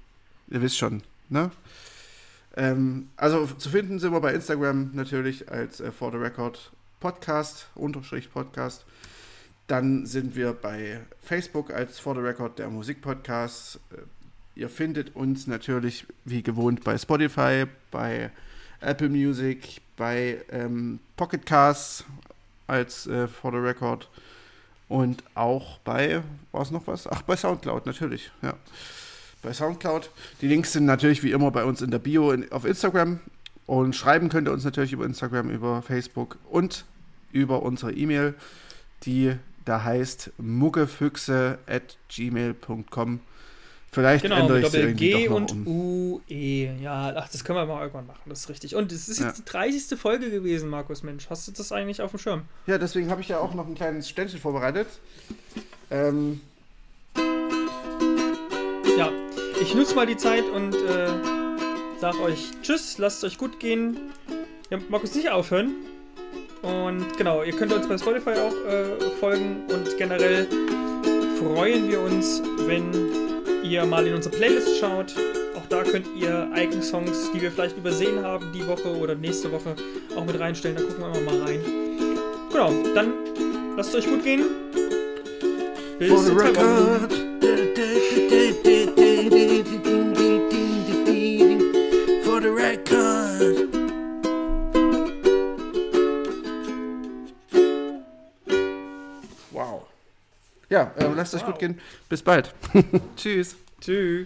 Ihr wisst schon, ne? Ähm, also zu finden sind wir bei Instagram natürlich als äh, For the Record Podcast, Unterstrich Podcast. Dann sind wir bei Facebook als For the Record der Musikpodcast. Äh, Ihr findet uns natürlich wie gewohnt bei Spotify, bei Apple Music, bei ähm, Pocket Casts als äh, For the Record und auch bei, war es noch was? Ach, bei Soundcloud natürlich, ja. Bei Soundcloud. Die Links sind natürlich wie immer bei uns in der Bio in, auf Instagram. Und schreiben könnt ihr uns natürlich über Instagram, über Facebook und über unsere E-Mail, die da heißt muggefüchse at gmail.com. Vielleicht Genau, ändere ich Doppel irgendwie G und um. U-E. Ja, ach, das können wir mal irgendwann machen, das ist richtig. Und es ist jetzt die 30. Folge gewesen, Markus, Mensch. Hast du das eigentlich auf dem Schirm? Ja, deswegen habe ich ja auch noch ein kleines Ständchen vorbereitet. Ähm, Ja, ich nutze mal die Zeit und äh, sag euch Tschüss, lasst es euch gut gehen. Ja, Markus, nicht aufhören. Und genau, ihr könnt uns bei Spotify auch äh, folgen und generell freuen wir uns, wenn ihr mal in unsere Playlist schaut. Auch da könnt ihr eigene Songs, die wir vielleicht übersehen haben, die Woche oder nächste Woche auch mit reinstellen. Da gucken wir immer mal rein. Genau, dann lasst es euch gut gehen. Bis for Ja, äh, lasst euch Wow. gut gehen. Bis bald. Tschüss. Tschüss.